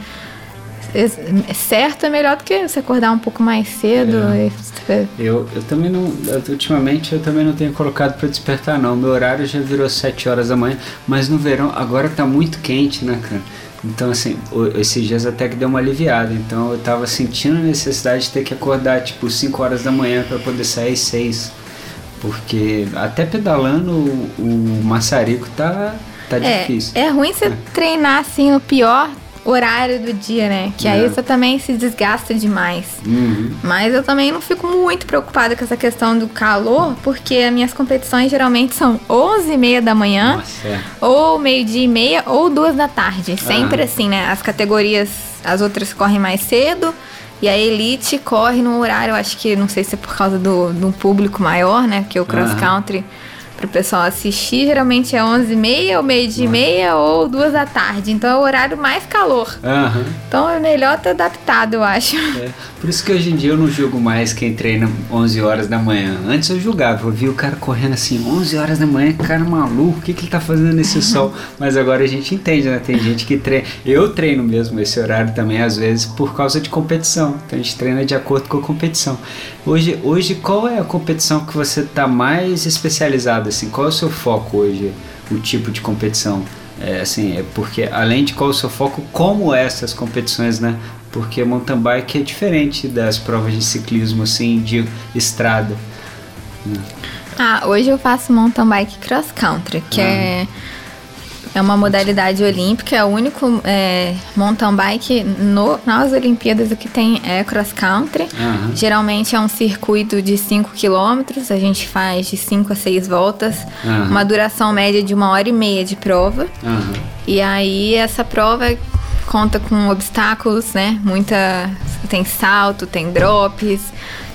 certo é melhor do que você acordar um pouco mais cedo. É. e- Eu, eu também não. ultimamente eu também não tenho colocado para despertar, não. Meu horário já virou 7 horas da manhã, mas no verão agora tá muito quente, né, cara? Então, assim, o- esses dias até que deu uma aliviada. Então eu tava sentindo a necessidade de ter que acordar tipo 5 horas da manhã para poder sair às 6. Porque até pedalando o, o maçarico tá, tá é, difícil. É ruim você treinar assim no pior horário do dia, né? Que é. aí você também se desgasta demais. Uhum. Mas eu também não fico muito preocupada com essa questão do calor, porque as minhas competições geralmente são 11 e meia da manhã, Nossa, é. ou meio-dia e meia, ou duas da tarde. Sempre assim, né? As categorias, as outras correm mais cedo. E a Elite corre no horário, acho que não sei se é por causa do, do público maior, né? Porque o cross country o pessoal assistir, geralmente é 11h30 ou meio-dia e meia ou duas da tarde. Então é o horário mais calor. Aham. Então é melhor estar adaptado, eu acho. É. Por isso que hoje em dia eu não julgo mais quem treina 11 horas da manhã. Antes eu julgava, eu via o cara correndo assim, 11 horas da manhã, cara maluco, o que, que ele tá fazendo nesse sol? (laughs) Mas agora a gente entende, né? Tem gente que treina. Eu treino mesmo esse horário também, às vezes, por causa de competição. Então a gente treina de acordo com a competição. Hoje, hoje qual é a competição que você tá mais especializado? Assim? Qual é o seu foco hoje, o tipo de competição? É, assim, é porque além de qual é o seu foco, como essas competições, né? Porque mountain bike é diferente das provas de ciclismo, assim, de estrada. Ah, hoje eu faço mountain bike cross country, que Ah. é, é uma modalidade olímpica, é o único é, mountain bike no, nas Olimpíadas o que tem é cross country. Aham. Geralmente é um circuito de 5 km, a gente faz de 5 a 6 voltas, Aham. uma duração média de uma hora e meia de prova. Aham. E aí essa prova conta com obstáculos, né? Muita. Tem salto, tem drops.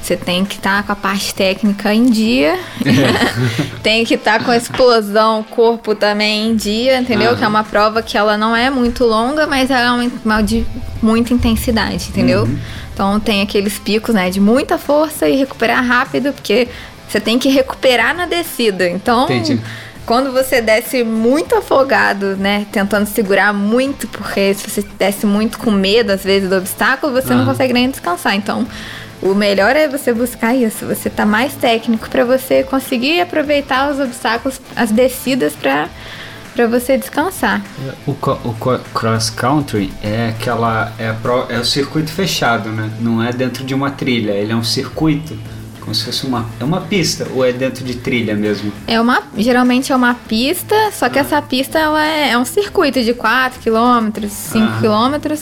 Você tem que estar com a parte técnica em dia. (laughs) tem que estar com a explosão, corpo também em dia, entendeu? Aham. Que é uma prova que ela não é muito longa, mas ela é uma, uma de muita intensidade, entendeu? Uhum. Então tem aqueles picos, né? De muita força e recuperar rápido, porque você tem que recuperar na descida. Então. Entendi. Quando você desce muito afogado, né? Tentando segurar muito, porque se você desce muito com medo, às vezes, do obstáculo, você não Aham. consegue nem descansar. Então, o melhor é você buscar isso. Você tá mais técnico para você conseguir aproveitar os obstáculos, as descidas para para você descansar. O, co- o co- cross country é aquela é, pro- é o circuito fechado, né? Não é dentro de uma trilha, ele é um circuito, como se fosse uma é uma pista ou é dentro de trilha mesmo. É uma, geralmente é uma pista, só que essa pista é, é um circuito de 4 km, 5 Aham. km.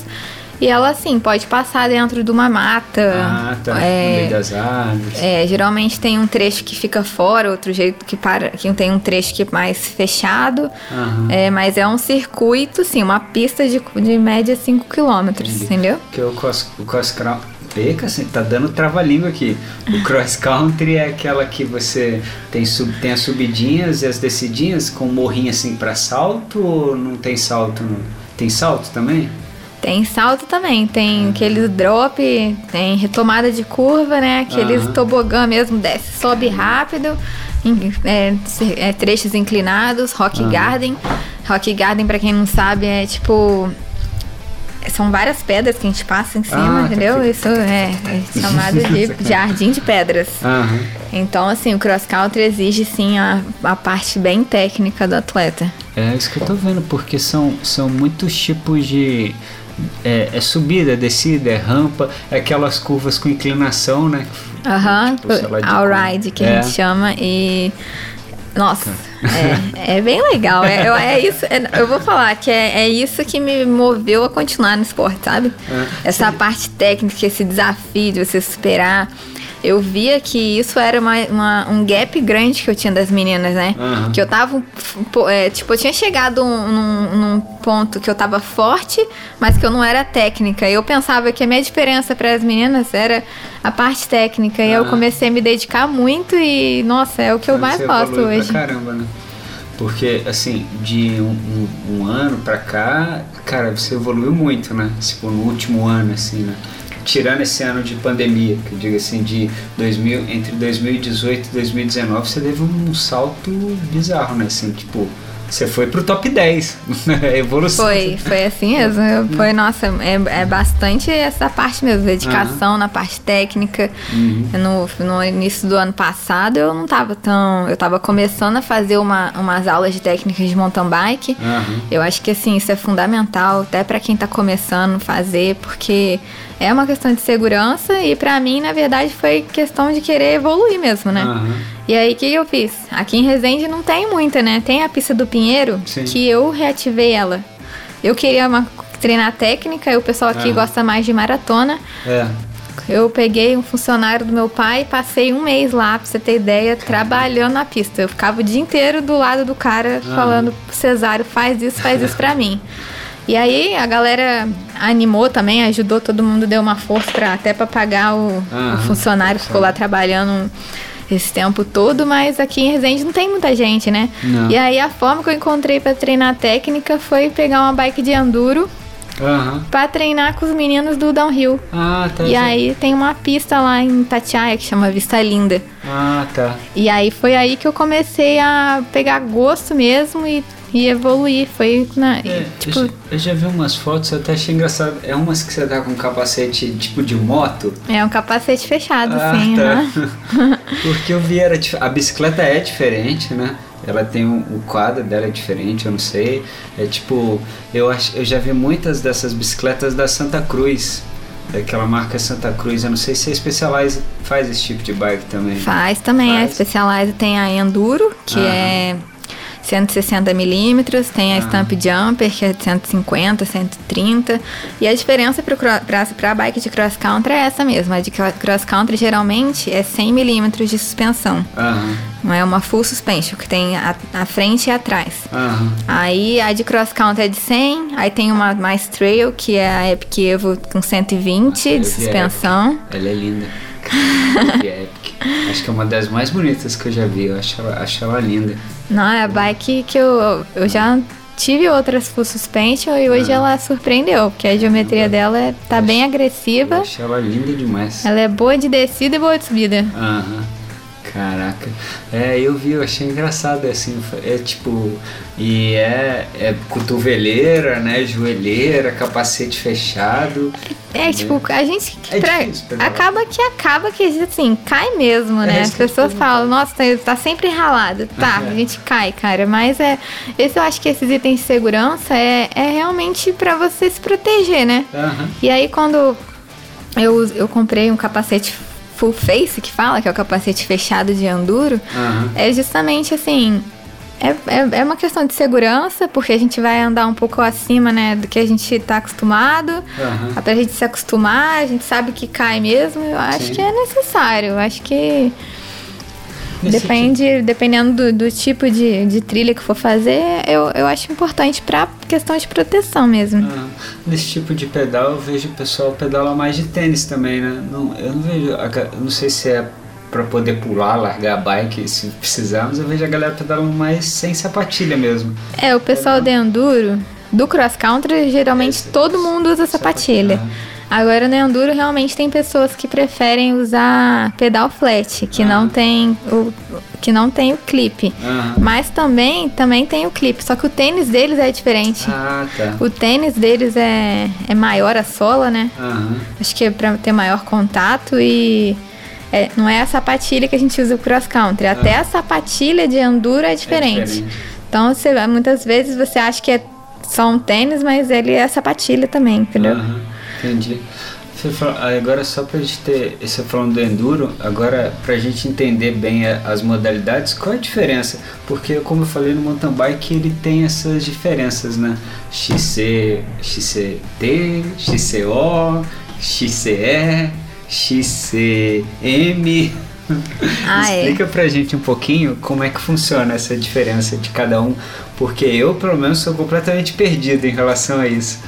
E ela, assim, pode passar dentro de uma mata. Ah, tá. No É, meio das árvores. É, geralmente tem um trecho que fica fora, outro jeito que para, que tem um trecho que é mais fechado. Aham. É, mas é um circuito, sim, uma pista de, de média 5 km, entendeu? Que o cross, o cross. Peca, assim, tá dando trava-língua aqui. O cross country é aquela que você tem, sub, tem as subidinhas e as descidinhas com morrinho assim pra salto ou não tem salto? Não? Tem salto também? Tem salto também, tem aqueles drop, tem retomada de curva, né? Aqueles Aham. tobogã mesmo, desce, sobe rápido, é, é, trechos inclinados, rock Aham. garden. Rock garden, pra quem não sabe, é tipo. São várias pedras que a gente passa em cima, Ah, tá entendeu? Isso é, é chamado de (laughs) jardim de pedras. Aham. Então, assim, o cross country exige sim a, a parte bem técnica do atleta. É isso que eu tô vendo, porque são, são muitos tipos de. É, é subida, descida, é rampa, é aquelas curvas com inclinação, né? Aham, Tipo, sei lá, de all como- ride que É. a gente chama e nossa, é, é bem legal. É, eu- (laughs) é isso, é- eu vou falar que é, é isso que me moveu a continuar no esporte, sabe? É. Essa parte técnica, esse desafio de você superar. Eu via que isso era uma, uma- um gap grande que eu tinha das meninas, né? Aham. Que eu tava, é, tipo, eu tinha chegado num, num ponto que eu tava forte, mas que eu não era técnica. E eu pensava que a minha diferença para as meninas era a parte técnica. E eu Ah. comecei a me dedicar muito e, nossa, é o que eu mais gosto hoje. Pra caramba, né? Porque, assim, de um, um- um ano pra cá, cara, você evoluiu muito, né? Tipo, no último ano, assim, né? Tirando esse ano de pandemia, que eu digo assim, de 2000, entre 2018 e 2019, você teve um salto bizarro, né? Assim, tipo, você foi pro top 10. (laughs) É evolução. Foi, foi assim mesmo. Foi, nossa, é, é bastante essa parte mesmo, dedicação na parte técnica. Uhum. No, no início do ano passado eu não tava tão. Eu tava começando a fazer uma, umas aulas de técnicas de mountain bike. Aham. Eu acho que assim, isso é fundamental até pra quem tá começando a fazer, porque é uma questão de segurança e pra mim, na verdade, foi questão de querer evoluir mesmo, né? Aham. E aí, o que, eu fiz? Aqui em Resende não tem muita, né? Tem a pista do Pinheiro, Sim. que eu reativei ela. Eu queria uma, treinar técnica, e o pessoal aqui gosta mais de maratona. É. Eu peguei um funcionário do meu pai e passei um mês lá, pra você ter ideia, trabalhando na pista. Eu ficava o dia inteiro do lado do cara falando, Cesário, faz isso, faz isso pra mim. (laughs) E aí a galera animou também, ajudou, todo mundo deu uma força pra, até pra pagar o, Aham. o funcionário, ficou lá trabalhando esse tempo todo, mas aqui em Resende não tem muita gente, né? Não. E aí a forma que eu encontrei pra treinar técnica foi pegar uma bike de enduro Aham. pra treinar com os meninos do downhill. Ah, tá. E aí tem uma pista lá em Itatiaia que chama Vista Linda. Ah, tá. E aí foi aí que eu comecei a pegar gosto mesmo e, e evoluir. Foi na. É, tipo, eu, já, eu já vi umas fotos, eu até achei engraçado. É umas que você tá com capacete tipo de moto. é um capacete fechado, Ah, assim, tá. aham. (laughs) Porque eu vi, era, a bicicleta é diferente, né? Ela tem um, o quadro dela é diferente, eu não sei. É tipo, eu, ach, eu já vi muitas dessas bicicletas da Santa Cruz, daquela marca Santa Cruz. Eu não sei se a Specialized faz esse tipo de bike também. Faz também. A Faz. Specialized tem a Enduro, que Aham. é 160 milímetros, tem a Aham. Stamp Jumper, que é 150, 130. E a diferença para a bike de cross country é essa mesmo. A de cro- cross country geralmente é 100 milímetros de suspensão. Aham, Não é uma full suspension, que tem a, a frente e atrás. aham. Aí a de cross country é de 100, aí tem uma mais trail, que é a Epic Evo com 120 Eu de a suspensão. Ela é linda. Epic. Acho que é uma das mais bonitas que eu já vi. Eu acho ela, acho ela linda. Não, é a bike que eu, eu já tive outras full suspension e hoje Ah. ela surpreendeu, porque a geometria dela é, tá bem Eu agressiva, acho ela linda demais. ela é boa de descida e boa de subida. Aham. Caraca. É, eu vi, eu achei engraçado assim. É tipo. E é, é cotoveleira, né? Joelheira, capacete fechado. É, tipo, a gente É pra- acaba que acaba que assim, cai mesmo, né? É, As pessoas falam, nossa, tá, tá sempre ralado. Tá, a gente cai, cara. Mas é. Esse eu acho que esses itens de segurança é, é realmente pra você se proteger, né? Aham. E aí quando eu, eu comprei um capacete full face, que fala, que é o capacete fechado de enduro, Aham. é justamente assim. É, é, é uma questão de segurança, porque a gente vai andar um pouco acima, né, do que a gente tá acostumado. Aham. Pra gente se acostumar, a gente sabe que cai mesmo. Eu acho Sim. que é necessário. Eu acho que Depende, dependendo do, do tipo de, de trilha que for fazer, eu, eu acho importante pra questão de proteção mesmo. Ah, Nesse tipo de pedal eu vejo o pessoal pedalar mais de tênis também, né? Não, eu não vejo, eu não sei se é pra poder pular, largar a bike se precisar, mas eu vejo a galera pedalando mais sem sapatilha mesmo. É, o pessoal de enduro, do cross country, geralmente Esse- todo mundo usa sapatilha. Aham. Agora no enduro realmente tem pessoas que preferem usar pedal flat, que não Aham. tem o que não tem o clipe. Aham. Mas também também tem o clipe, só que o tênis deles é diferente. Ah, tá. O tênis deles é, é maior a sola, né? Acho que é pra ter maior contato e é, não é a sapatilha que a gente usa pro cross country. Até a sapatilha de enduro é diferente. diferente. Então você, muitas vezes você acha que é só um tênis, mas ele é sapatilha também, entendeu? Entendi. Fala- agora só pra gente ter, você falando do enduro, agora pra gente entender bem a- as modalidades, qual é a diferença? Porque como eu falei no mountain bike, ele tem essas diferenças, né? XC, XCT, XCO, XCE, XCM. Ah, (laughs) é. Explica pra gente um pouquinho como é que funciona essa diferença de cada um, porque eu, pelo menos, sou completamente perdido em relação a isso.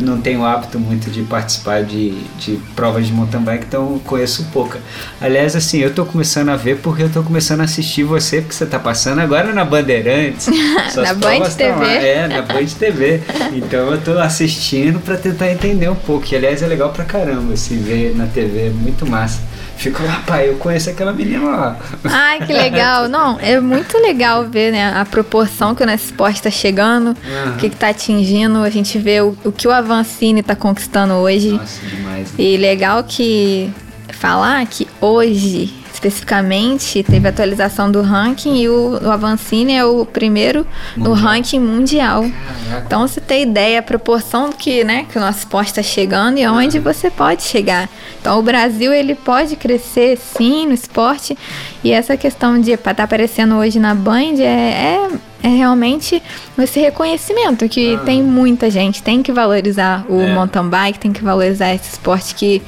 Não tenho hábito muito de participar de, de provas de mountain bike, então conheço pouca. Aliás, assim, eu tô começando a ver porque eu tô começando a assistir você, porque você tá passando agora na Bandeirantes. (laughs) Na Band tão lá. TV. É, na Band TV. Então eu tô assistindo pra tentar entender um pouco. E aliás é legal pra caramba, assim, ver na TV, é muito massa. Fico, rapaz, eu conheço aquela menina lá. Ai, que legal. (laughs) Não, é muito legal ver né, a proporção que o nosso esporte está chegando, Aham. o que está atingindo. A gente vê o, o que o Avancini está conquistando hoje. Nossa, demais. né? E legal que falar que hoje, especificamente, teve atualização do ranking e o, o Avancini é o primeiro mundial. no ranking mundial. Caraca. Então você tem ideia a proporção que, né, que o nosso esporte está chegando e aonde uhum. você pode chegar. Então o Brasil ele pode crescer sim no esporte e essa questão de estar tá aparecendo hoje na Band é, é é realmente esse reconhecimento que ah. tem muita gente, tem que valorizar o é. mountain bike, tem que valorizar esse esporte que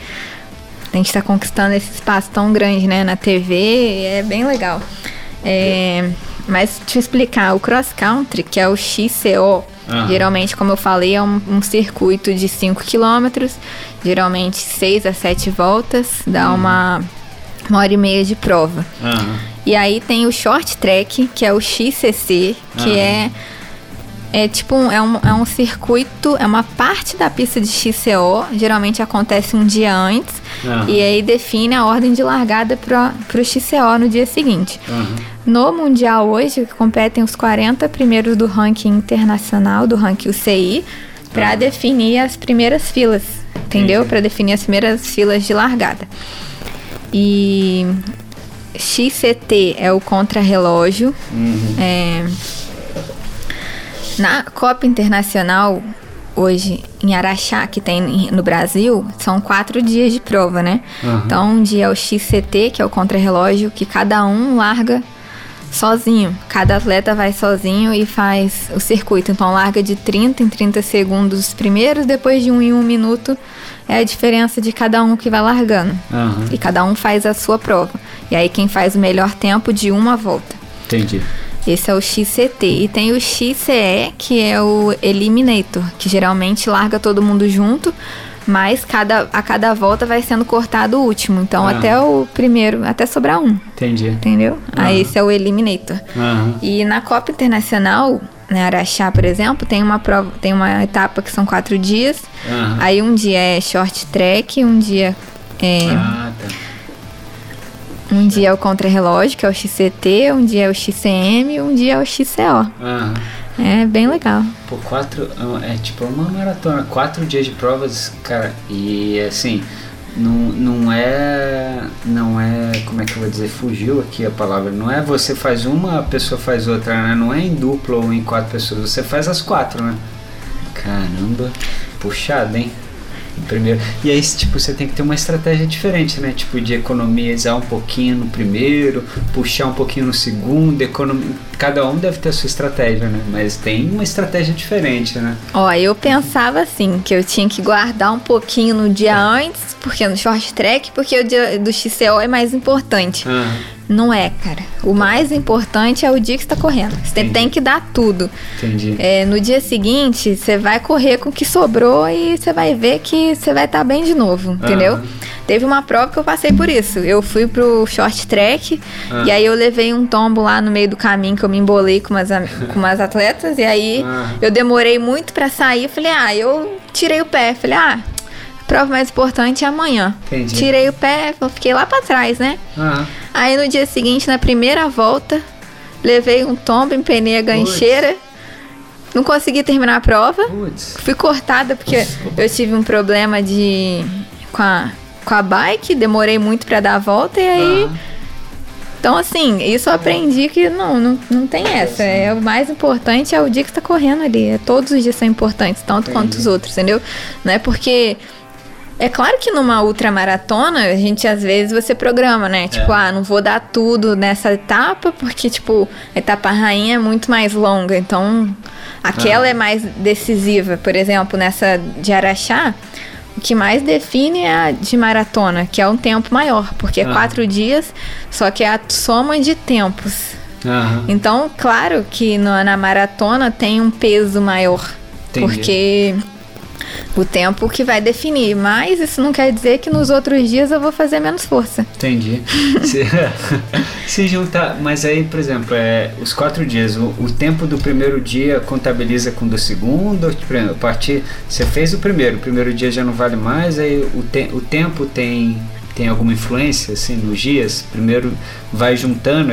a gente está conquistando esse espaço tão grande, né, na TV, é bem legal. É, mas te explicar, o cross country, que é o XCO, uhum. geralmente, como eu falei, é um, um circuito de 5 km, geralmente 6 a 7 voltas, dá uhum. uma, uma hora e meia de prova. Uhum. E aí tem o short track, que é o XCC, que é é tipo um, é, um, é um circuito, é uma parte da pista de XCO, geralmente acontece um dia antes, uhum. e aí define a ordem de largada para o XCO no dia seguinte. Uhum. No Mundial hoje, competem os 40 primeiros do ranking internacional, do ranking UCI, para uhum. definir as primeiras filas, entendeu? Para definir as primeiras filas de largada. E XCT é o contrarrelógio. Uhum. É, na Copa Internacional, hoje em Araxá, que tem no Brasil, são quatro dias de prova, né? Uhum. Então, um dia é o XCT, que é o contrarrelógio, que cada um larga sozinho. Cada atleta vai sozinho e faz o circuito. Então, larga de 30 em 30 segundos os primeiros, depois de um em um minuto é a diferença de cada um que vai largando. Uhum. E cada um faz a sua prova. E aí quem faz o melhor tempo de uma volta. Entendi. Esse é o XCT. E tem o XCE, que é o Eliminator, que geralmente larga todo mundo junto, mas cada, a cada volta vai sendo cortado o último. Então até o primeiro, até sobrar um. Entendi. Entendeu? Uhum. Aí esse é o Eliminator. E na Copa Internacional, né, Araxá, por exemplo, tem uma prova, tem uma etapa que são quatro dias. Aí um dia é short track, um dia é. Ah, tá. Um dia é o contrarrelógio, que é o XCT, um dia é o XCM, um dia é o XCO. É bem legal. Por quatro. É tipo uma maratona, quatro dias de provas, cara. E assim, não, não é. Não é. Como é que eu vou dizer? Fugiu aqui a palavra. Não é você faz uma, a pessoa faz outra, né? Não é em dupla ou em quatro pessoas. Você faz as quatro, né? Caramba, puxado, hein? Primeiro. E aí, tipo, você tem que ter uma estratégia diferente, né? Tipo, de economizar um pouquinho no primeiro, puxar um pouquinho no segundo, economia. Cada um deve ter a sua estratégia, né? Mas tem uma estratégia diferente, né? Ó, eu pensava assim, que eu tinha que guardar um pouquinho no dia antes, porque no short track, porque o dia do XCO é mais importante. Uhum. Não é, cara. O mais importante é o dia que você está correndo. Você Entendi. tem que dar tudo. Entendi. É, no dia seguinte, você vai correr com o que sobrou e você vai ver que você vai estar tá bem de novo, entendeu? Uhum. Teve uma prova que eu passei por isso. Eu fui pro short track uhum. e aí eu levei um tombo lá no meio do caminho que eu me embolei com umas, com umas atletas. E aí uhum. eu demorei muito para sair. Falei, ah, eu tirei o pé. Falei, ah, prova mais importante é amanhã. Entendi. Tirei o pé, fiquei lá para trás, né? Uhum. Aí no dia seguinte, na primeira volta, levei um tombo, empenei a gancheira. Puts. Não consegui terminar a prova. Puts. Fui cortada porque eu tive um problema de com a, com a bike, demorei muito para dar a volta e aí uhum. Então, assim, isso eu aprendi que não, não, não tem essa. É, o mais importante é o dia que você tá correndo ali. É, todos os dias são importantes, tanto Entendi. quanto os outros, entendeu? Não é porque é claro que numa ultramaratona, a gente às vezes você programa, né? Tipo, é. ah, não vou dar tudo nessa etapa, porque, tipo, a etapa rainha é muito mais longa. Então, aquela ah. é mais decisiva. Por exemplo, nessa de Araxá, o que mais define é a de maratona, que é um tempo maior, porque é ah. quatro dias, só que é a soma de tempos. Então, claro que no, na maratona tem um peso maior. Entendi. Porque o tempo que vai definir. Mas isso não quer dizer que nos outros dias eu vou fazer menos força. Entendi. (laughs) se, (laughs) se juntar, mas aí, por exemplo, é, os quatro dias, o, o, tempo do primeiro dia contabiliza com o do segundo? A partir, você fez o primeiro, o primeiro dia já não vale mais, aí o, te, o tempo tem tem alguma influência assim nos dias? Primeiro vai juntando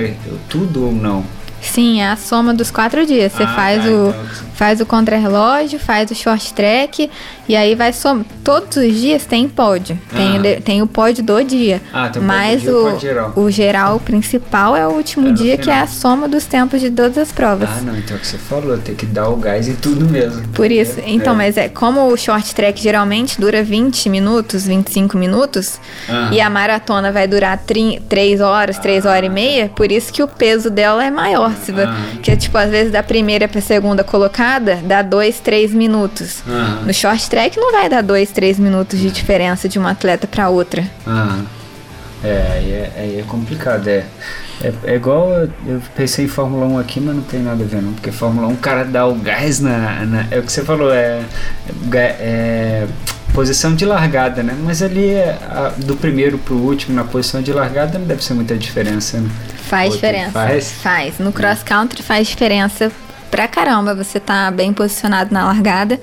tudo ou não? Sim, é a soma dos quatro dias. Você Ah, faz tá, o então- faz o contra-relógio, faz o short track e aí vai som todos os dias tem pódio. Tem, Ah. de- tem o pódio do dia. Ah, tem o mas do dia e o o, geral. o geral principal é o último É dia, que é a soma dos tempos de todas as provas. Ah, não, então é o que você falou, tem que dar o gás em tudo mesmo. Por isso, É, então, é. mas é como o short track geralmente dura 20 minutos, 25 minutos, Aham. e a maratona vai durar 3 horas, 3 horas e meia, por isso que o peso dela é maior. Aham. Que tipo, às vezes da primeira pra segunda colocada, dá 2, 3 minutos. Aham. No short track não vai dar 2, 3 minutos de diferença de uma atleta pra outra. Ah, é, aí é, é complicado, é. É, é igual, eu- pensei em Fórmula 1 aqui, mas não tem nada a ver não, porque Fórmula 1 o cara dá o gás na, na- é o que você falou, é, é posição de largada, né? Mas ali é a- do primeiro pro último na posição de largada não deve ser muita diferença, né? Faz diferença. Faz? Faz. No cross country faz diferença pra caramba. Você tá bem posicionado na largada.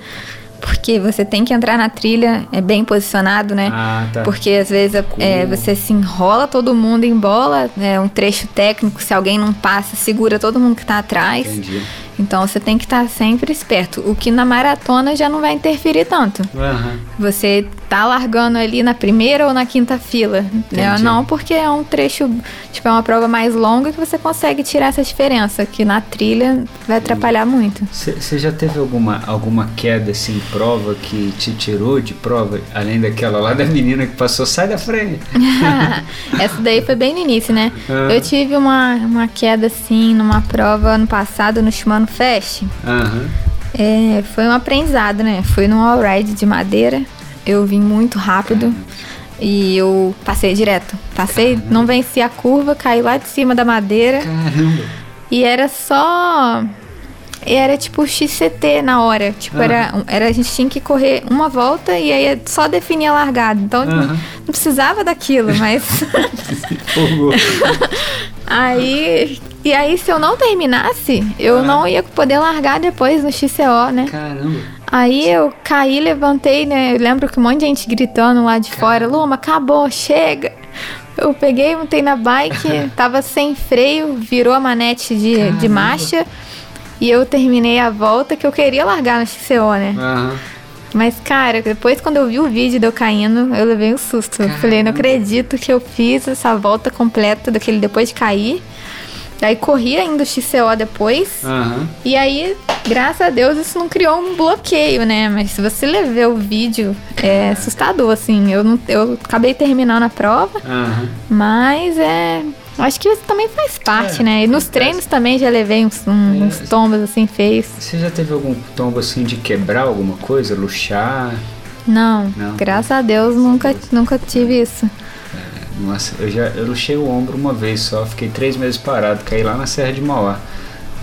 Porque você tem que entrar na trilha é bem posicionado, né? Ah, tá. Porque às vezes é, você se enrola todo mundo em bola, é um trecho técnico, se alguém não passa, segura todo mundo que tá atrás. Entendi. Então você tem que estar sempre esperto. O que na maratona já não vai interferir tanto. Aham. Você tá largando ali na primeira ou na quinta fila. Né? Não, porque é um trecho, tipo, é uma prova mais longa que você consegue tirar essa diferença, que na trilha vai atrapalhar muito. Você já teve alguma, alguma queda assim em prova que te tirou de prova? Além daquela lá da menina que passou, sai da frente. (laughs) Essa daí foi bem no início, né? Ah. Eu tive uma, uma queda assim numa prova ano passado no Shimano Fest. Aham. É, foi um aprendizado, né? Fui num all-ride de madeira. Eu vim muito rápido. E eu passei direto. Passei, não venci a curva, caí lá de cima da madeira. Caramba. E era só. E Era tipo XCT na hora. Tipo, Ah. era, era. A gente tinha que correr uma volta e aí só definir a largada. Então não, Aham. não precisava daquilo, mas. (laughs) (laughs) Aí. E aí, se eu não terminasse, eu Ah. não ia poder largar depois no XCO, né? Caramba. Aí eu caí, levantei, né? Eu lembro que um monte de gente gritando lá de fora, Luma, acabou, chega. Eu peguei, montei na bike, (laughs) tava sem freio, virou a manete de, de Caramba. marcha. E eu terminei a volta que eu queria largar no XCO, né? Aham. Mas, cara, depois quando eu vi o vídeo de eu caindo, eu levei um susto. Eu falei, não acredito que eu fiz essa volta completa daquele depois de cair. Aí corri ainda o XCO depois. Aham. E aí, graças a Deus, isso não criou um bloqueio, né? Mas se você levar o vídeo, é assustador, assim. Eu, não, eu acabei terminando a prova, Aham. mas é. Acho que isso também faz parte, É, né? E nos treinos também já levei uns, um- É. uns tombos assim feios. Você já teve algum tombo assim de quebrar alguma coisa? Luxar? Não, Não. graças a Deus nunca, nunca tive isso. Nossa, eu já eu luxei o ombro uma vez só, fiquei três meses parado, caí lá na Serra de Mauá.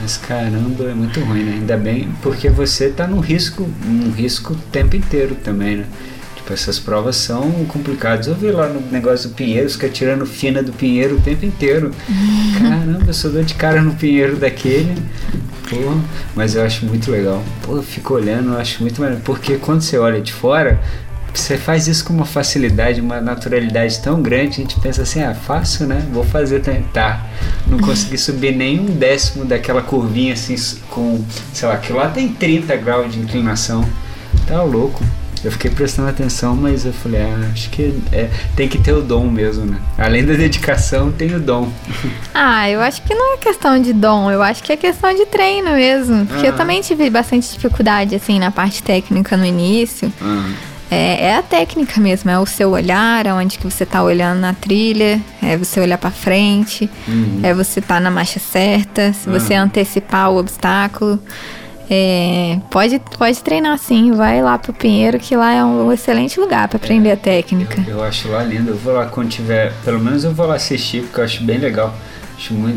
Mas caramba, é muito ruim, né? Ainda bem, porque você tá no risco, no risco o tempo inteiro também, né? Essas provas são complicadas. Eu vi lá no negócio do Pinheiro, fica tirando fina do Pinheiro o tempo inteiro. (laughs) Caramba, eu sou dor de cara no Pinheiro daquele. Porra, mas eu acho muito legal. Pô, eu fico olhando, eu acho muito maneiro. Porque quando você olha de fora, você faz isso com uma facilidade, uma naturalidade tão grande, a gente pensa assim, ah, fácil, né? Vou fazer tentar. Não consegui subir nem um décimo daquela curvinha assim, com, sei lá, aquilo lá tem 30 graus de inclinação. Tá louco. Eu fiquei prestando atenção, mas eu falei, ah, acho que é, tem que ter o dom mesmo, né? Além da dedicação, tem o dom. (laughs) Ah, eu acho que não é questão de dom, eu acho que é questão de treino mesmo. Porque eu Aham. também tive bastante dificuldade, assim, na parte técnica no início. Ah, É, é a técnica mesmo, é o seu olhar, aonde que você tá olhando na trilha, é você olhar pra frente, Uhum. é você tá na marcha certa, se você Ah. antecipar o obstáculo. É, pode, pode treinar sim, vai lá pro Pinheiro, que lá é um excelente lugar pra aprender a técnica. Eu acho lá lindo. Eu vou lá quando tiver. Pelo menos eu vou lá assistir, porque eu acho bem legal.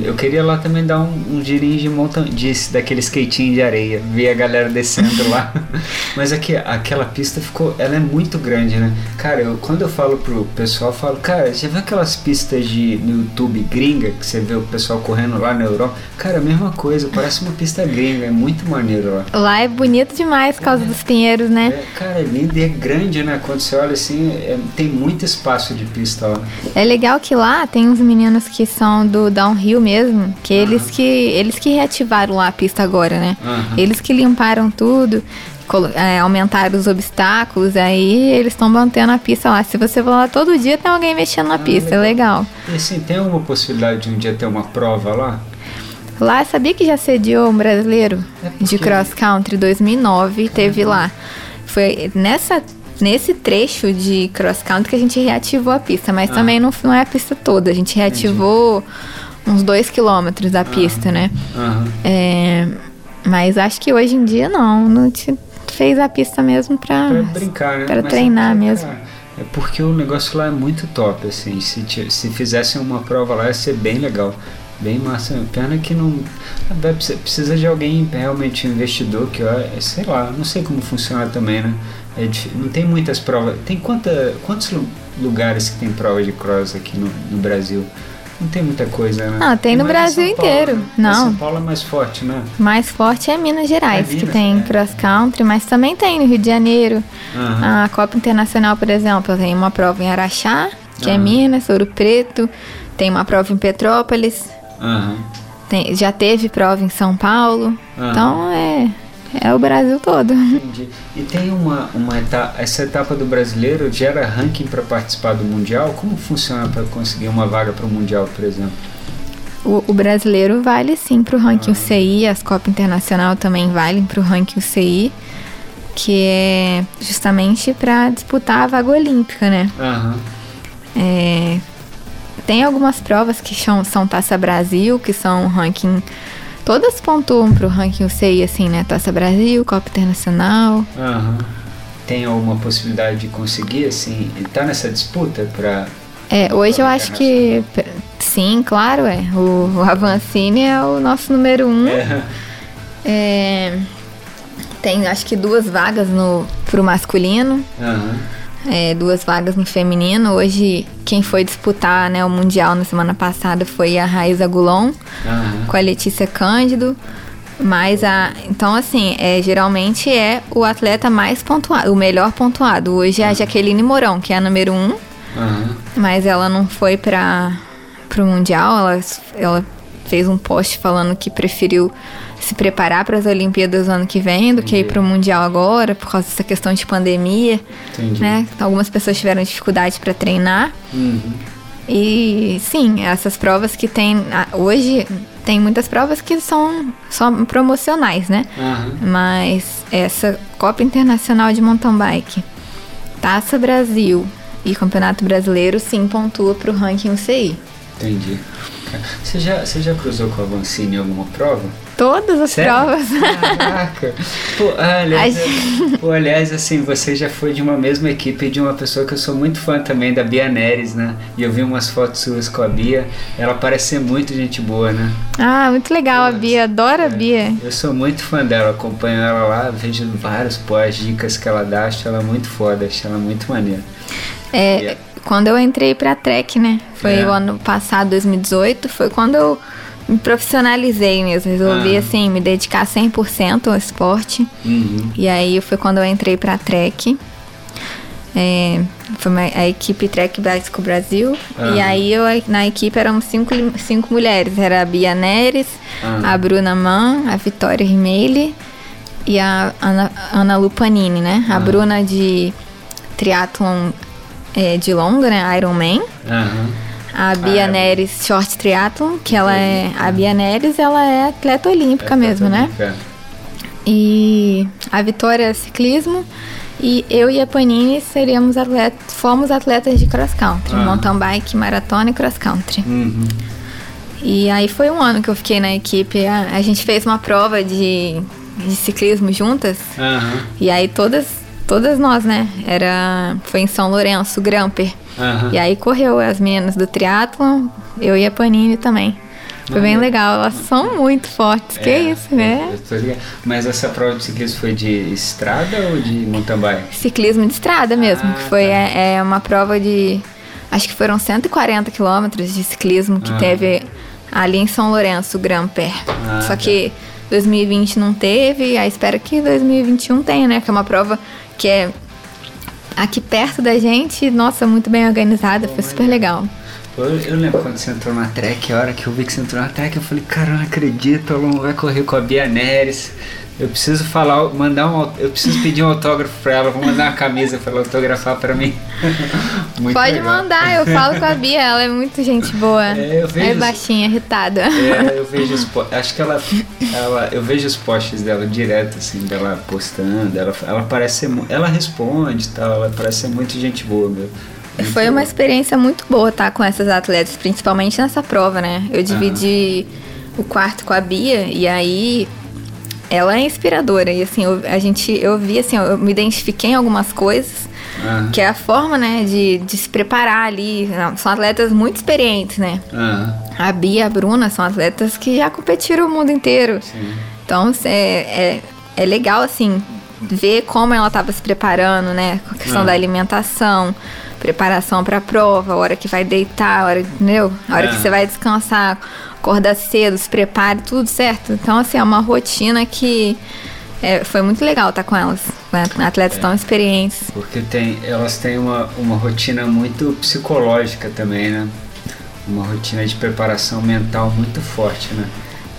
Eu queria lá também dar um, um girinho de montanha, de, daquele skatinho de areia, ver a galera descendo lá. (laughs) Mas aqui, aquela pista ficou, ela é muito grande, né? Cara, eu, quando eu falo pro pessoal, eu falo, cara, já viu aquelas pistas de, no YouTube gringa, que você vê o pessoal correndo lá na Europa? Cara, a mesma coisa, parece uma pista gringa, é muito maneiro lá. Lá é bonito demais por causa dos pinheiros, né? É, cara, é lindo e é grande, né? Quando você olha assim, é, tem muito espaço de pista lá. É legal que lá tem uns meninos que são do downhill mesmo, que eles que eles que reativaram lá a pista agora, né? Aham. Eles que limparam tudo, é, aumentaram os obstáculos, aí eles estão mantendo a pista lá. Se você for lá todo dia, tem alguém mexendo na pista, é legal. E assim, tem alguma possibilidade de um dia ter uma prova lá? Lá, sabia que já sediou um brasileiro É porque- de cross country 2009, teve lá. Foi nessa nesse trecho de cross country que a gente reativou a pista, mas Ah. também não, não é a pista toda. A gente reativou uns dois quilômetros da pista, né? Aham. É, mas acho que hoje em dia não, não te fez a pista mesmo pra, Pra brincar, né? pra Mas é treinar porque, mesmo. cara, é porque o negócio lá é muito top, assim. Se, ti- se fizessem uma prova lá, ia ser bem legal. Bem massa. Pena que não. Precisa de alguém realmente investidor, que ó, é, sei lá, não sei como funciona também, né? É não tem muitas provas. Tem quanta, quantos lu- lugares que tem prova de cross aqui no, no Brasil? Não tem muita coisa, né? Não, tem no Brasil São Paulo, inteiro. né? Mas Não. São Paulo é mais forte, né? Mais forte é Minas Gerais, É Minas, que tem é. cross country, mas também tem no Rio de Janeiro. Aham. A Copa Internacional, por exemplo, tem uma prova em Araxá, que é Aham. Minas, Ouro Preto. Tem uma prova em Petrópolis. Aham. tem- já teve prova em São Paulo. Então é, é o Brasil todo. Entendi. E tem uma, uma etapa, essa etapa do brasileiro gera ranking para participar do Mundial? Como funciona para conseguir uma vaga para o Mundial, por exemplo? O, o brasileiro vale sim pro Ah. ranking UCI, as Copas Internacional também valem pro ranking UCI, que é justamente para disputar a vaga olímpica, né? Aham. É, tem algumas provas que são, são Taça Brasil, que são ranking. Todas pontuam pro ranking UCI, assim, né? Taça Brasil, Copa Internacional. Aham. Tem alguma possibilidade de conseguir, assim, estar nessa disputa para. É, hoje eu acho que. Sim, claro, é. O, o Avancini é o nosso número um. É. É, tem acho que duas vagas no, pro masculino. Aham. É, duas vagas no feminino. Hoje, quem foi disputar né, o Mundial na semana passada foi a Raíza Gulon Aham. com a Letícia Cândido. Mas a. Então, assim, é, geralmente é o atleta mais pontuado, o melhor pontuado. Hoje é a Jaqueline Mourão, que é a número um, Aham. mas ela não foi para o Mundial. Ela, ela fez um post falando que preferiu se preparar para as Olimpíadas do ano que vem do que ir para o Mundial agora, por causa dessa questão de pandemia. Entendi. Né? Algumas pessoas tiveram dificuldade para treinar. Uhum. E sim, essas provas que tem hoje tem muitas provas que são só promocionais, né? Aham. Mas essa Copa Internacional de Mountain Bike, Taça Brasil e Campeonato Brasileiro sim pontua pro ranking UCI. Entendi. Você já, você já cruzou com a Vancini em alguma prova? Todas as Sério? provas. Caraca! Pô, aliás, é- pô, aliás, assim, você já foi de uma mesma equipe de uma pessoa que eu sou muito fã também, da Bia Neres, né? E eu vi umas fotos suas com a Bia. Ela parece ser muito gente boa, né? ah, muito legal a Bia, adoro a Bia. Eu sou muito fã dela, acompanho ela lá, vejo vários, pô, as dicas que ela dá, acho ela muito foda, acho ela muito maneira. É, Yeah. quando eu entrei pra Trek, né? Foi É. o ano passado, 2018, foi quando eu me profissionalizei mesmo. Resolvi, Ah. assim, me dedicar 100% ao esporte. Uhum. E aí foi quando eu entrei pra Trek. É, foi a equipe Trek Bicycle Brasil. Aham. E aí eu, na equipe eram cinco, cinco mulheres. Era a Bia Neres, Aham. a Bruna Mann, a Vitória Rimeile e a Ana, Ana Lupanini, né? A Aham. Bruna de triatlon é, de longa, né? Ironman. Aham. A Bia Ah, é. Neres Short Triathlon, que ela é... A Bia Neres, ela é atleta olímpica mesmo, né? É. E a Vitória é ciclismo. E eu e a Panini seríamos atletas, fomos atletas de cross country, Ah. mountain bike, maratona e cross country. Uhum. E aí foi um ano que eu fiquei na equipe. A, a gente fez uma prova de, de ciclismo juntas. Aham. E aí todas, todas nós, né? Era, foi em São Lourenço, Gramper. Aham. E aí correu as meninas do triatlon, eu e a Panini também. Foi bem legal, elas são muito fortes, que É, isso, né? ligado. Mas essa prova de ciclismo foi de estrada ou de mountain bike? Ciclismo de estrada mesmo, Ah, que foi tá. é, é uma prova de. Acho que foram 140 quilômetros de ciclismo que Ah. teve ali em São Lourenço, Gramper. Ah, Só tá. que 2020 não teve, aí espero que 2021 tenha, né? Que é uma prova que é aqui perto da gente, nossa, muito bem organizada, foi super legal. Eu, eu lembro quando você entrou na track, a hora que eu vi que você entrou na track, eu falei, cara, eu não acredito, ela não vai correr com a Bia Neres. Eu preciso falar, mandar um, eu preciso pedir um autógrafo pra ela, vou mandar uma camisa pra ela autografar pra mim. (laughs) Muito Pode legal. mandar, eu falo com a Bia, ela é muito gente boa. É, eu vejo- É baixinha, irritada. É, eu vejo os acho que ela, ela eu vejo os posts dela direto assim, dela postando, ela, ela parece ser, ela responde e tal, ela parece ser muito gente boa, meu. Muito Foi uma experiência muito boa estar com essas atletas, principalmente nessa prova, né? Eu dividi o quarto com a Bia e aí ela é inspiradora e assim, eu, a gente eu vi assim, eu me identifiquei em algumas coisas, Ah, que é a forma, né, de, de se preparar ali. São atletas muito experientes, né? ah, A Bia e a Bruna são atletas que já competiram o mundo inteiro. sim. Então é, é, é legal, assim, ver como ela estava se preparando, né? Com a questão Ah. da alimentação, preparação para a prova, a hora que vai deitar, a hora, entendeu? A hora Ah. que você vai descansar, acorda cedo, se prepare, tudo certo. Então, assim, é uma rotina que é, foi muito legal estar com elas, com atletas É. tão experientes. Porque tem, elas têm uma, uma rotina muito psicológica também, né? Uma rotina de preparação mental muito forte, né?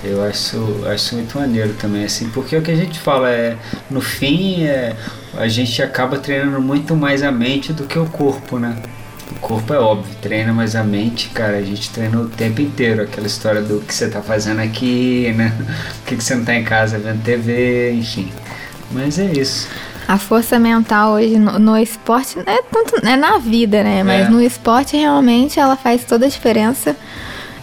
Eu acho, acho muito maneiro também, assim, porque o que a gente fala é, no fim, é, a gente acaba treinando muito mais a mente do que o corpo, né? O corpo é óbvio, treina, mas a mente, cara, a gente treina o tempo inteiro. Aquela história do que você tá fazendo aqui, né? Por que, que você não tá em casa vendo TV, enfim. Mas é isso. A força mental hoje no, no esporte é tanto é na vida, né? Mas É. no esporte realmente ela faz toda a diferença.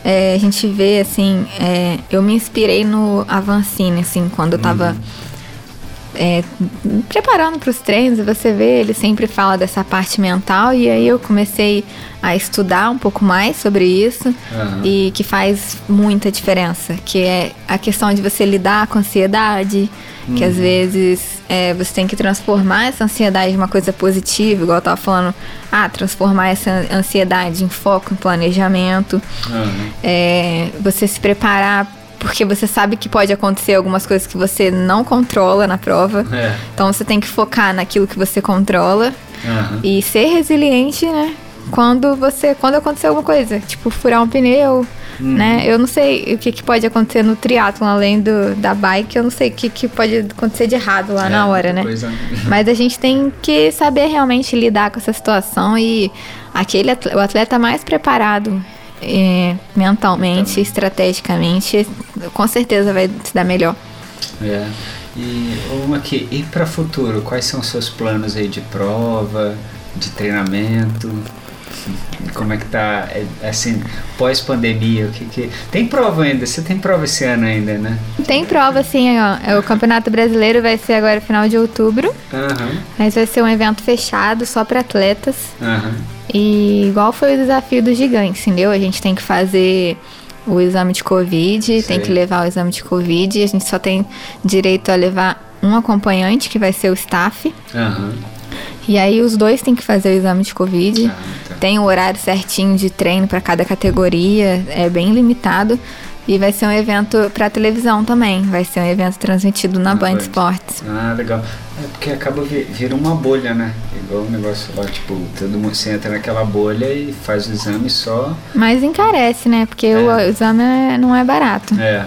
É, a gente vê assim, é, eu me inspirei no Avancini, assim, quando eu tava é, preparando para os treinos, você vê, ele sempre fala dessa parte mental, e aí eu comecei a estudar um pouco mais sobre isso Aham. e que faz muita diferença, que é a questão de você lidar com a ansiedade, que às vezes é, você tem que transformar essa ansiedade em uma coisa positiva, igual eu tava falando, ah, transformar essa ansiedade em foco, em planejamento, Aham. é, você se preparar porque você sabe que pode acontecer algumas coisas que você não controla na prova. É. Então você tem que focar naquilo que você controla Aham. e ser resiliente, né? Quando você, quando acontecer alguma coisa, tipo furar um pneu, né? Eu não sei o que, que pode acontecer no triatlon além do, da bike, eu não sei o que, que pode acontecer de errado lá É, na hora, né? coisa- (laughs) Mas a gente tem que saber realmente lidar com essa situação e aquele atle- o atleta mais preparado é, mentalmente, estrategicamente, com certeza vai se dar melhor. É. E uma aqui, e para futuro, quais são os seus planos aí de prova, de treinamento? Como é que tá, é, assim, pós-pandemia, o que que... Tem prova ainda, você tem prova esse ano ainda, né? Tem prova, sim, ó. É, O Campeonato Brasileiro vai ser agora final de outubro. Aham, Mas vai ser um evento fechado só para atletas. aham, E igual foi o desafio do gigante, entendeu? A gente tem que fazer o exame de Covid, Sei. tem que levar o exame de Covid. A gente só tem direito a levar um acompanhante, que vai ser o staff. aham. E aí os dois têm que fazer o exame de Covid. Ah, tá. Tem o horário certinho de treino para cada categoria, é bem limitado. E vai ser um evento para televisão também. Vai ser um evento transmitido na Na Band Band. Esportes. Ah, legal. É porque acaba vi- vira uma bolha, né? Igual o negócio lá, tipo, todo mundo você entra naquela bolha e faz o exame só. Mas encarece, né? Porque É. o exame é- não é barato. É,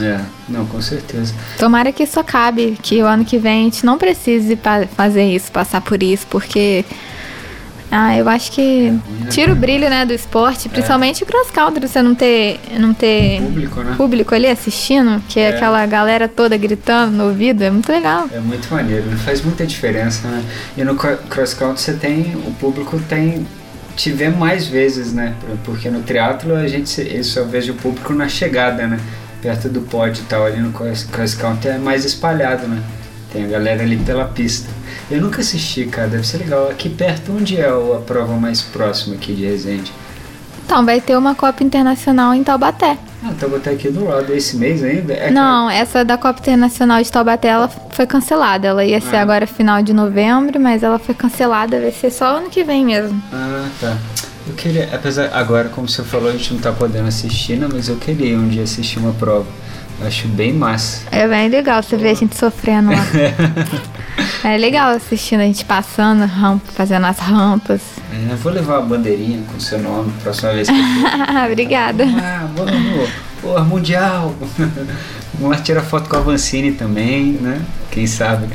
é, não, com certeza. Tomara que isso acabe, que o ano que vem a gente não precise fazer isso, passar por isso, porque. Ah, eu acho que né, tira o brilho, né, do esporte, principalmente o cross country, você não ter, não ter Público, né? público ali assistindo, que é, É. aquela galera toda gritando no ouvido, é muito legal. É muito maneiro, faz muita diferença, né? E no cro- cross country você tem, o público tem te vê mais vezes, né? Porque no triatlo a gente se- eu só vejo o público na chegada, né? Perto do pódio e tal, ali no cross, cross country é mais espalhado, né? Tem a galera ali pela pista. Eu nunca assisti, cara, deve ser legal. Aqui perto, onde é a prova mais próxima aqui de Resende? Então, vai ter uma Copa Internacional em Taubaté. Ah, vou botar aqui do lado, esse mês ainda? É Não, essa da Copa Internacional de Taubaté, ela foi cancelada. Ela ia ser Ah. agora final de novembro, mas ela foi cancelada, vai ser só ano que vem mesmo. Ah, tá. Eu queria, apesar, agora, como você falou, a gente não tá podendo assistir, né? Mas eu queria um dia assistir uma prova. Eu acho bem massa. É bem legal você ver a gente sofrendo lá. (laughs) é legal assistindo a gente passando, rampa, fazendo as rampas. É, eu vou levar uma bandeirinha com seu nome próxima vez que eu (laughs) Obrigada. Ah, vamos, pô, mundial. (laughs) Vamos lá tirar foto com a Vancini também, né? Quem sabe.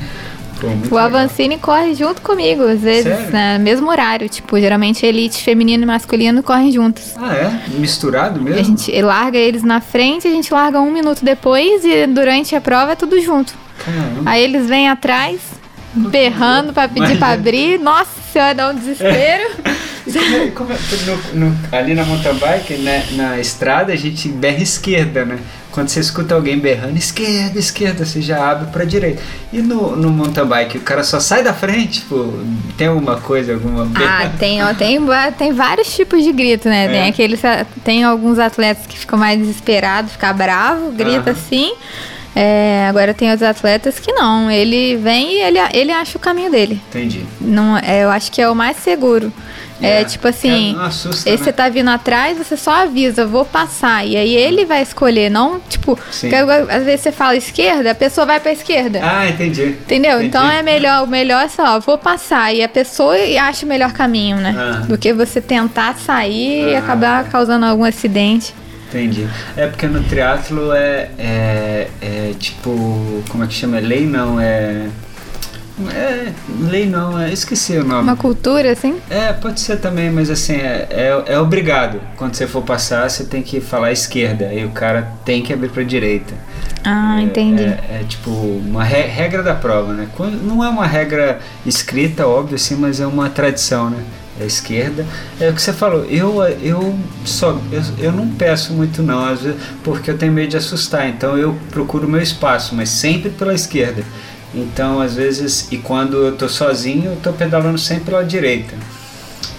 Pô, O legal. Avancini corre junto comigo, às vezes, né? Mesmo horário. Tipo, geralmente elite feminino e masculino correm juntos. Ah, é? Misturado mesmo? A gente larga eles na frente, a gente larga um minuto depois e durante a prova é tudo junto. Caramba. Aí eles vêm atrás, berrando pra pedir pra abrir. Nossa senhora, dá um desespero. (laughs) Como é- como é- no- no- ali na mountain bike, né, na estrada, a gente berra esquerda, né? Quando você escuta alguém berrando esquerda, esquerda, você já abre pra direita. E no, no mountain bike, o cara só sai da frente, tipo, tem alguma coisa, alguma Ah, tem, ó, tem, tem vários tipos de grito, né? É. Tem aqueles. Tem alguns atletas que ficam mais desesperados, fica bravo, grita Aham. assim. É, agora tem outros atletas que não. Ele vem e ele, ele acha o caminho dele. Entendi. Não, é, eu acho que é o mais seguro. É, É, tipo assim, é, assusta, esse né? você tá vindo atrás, você só avisa, vou passar. E aí ele vai escolher, não, tipo, às vezes você fala esquerda, a pessoa vai pra esquerda. Ah, entendi. Entendeu? Entendi. Então é melhor, o melhor é só, vou passar e a pessoa acha o melhor caminho, né? Ah. Do que você tentar sair e Ah. acabar causando algum acidente. Entendi. É porque no triatlo é, é, é tipo. Como é que chama? É lei não, é. É. Lei não, é. Esqueci o nome. Uma cultura, assim. É, pode ser também, mas assim, é, é, é obrigado. Quando você for passar, você tem que falar esquerda. Aí o cara tem que abrir pra direita. Ah, É- entendi. É, é tipo uma re- regra da prova, né? Quando- Não é uma regra escrita, óbvio, assim, mas é uma tradição, né? É esquerda. É o que você falou, eu, eu só eu, eu não peço muito não, vezes, porque eu tenho medo de assustar, então eu procuro o meu espaço, mas sempre pela esquerda. Então, às vezes, e quando eu tô sozinho, eu tô pedalando sempre pela direita.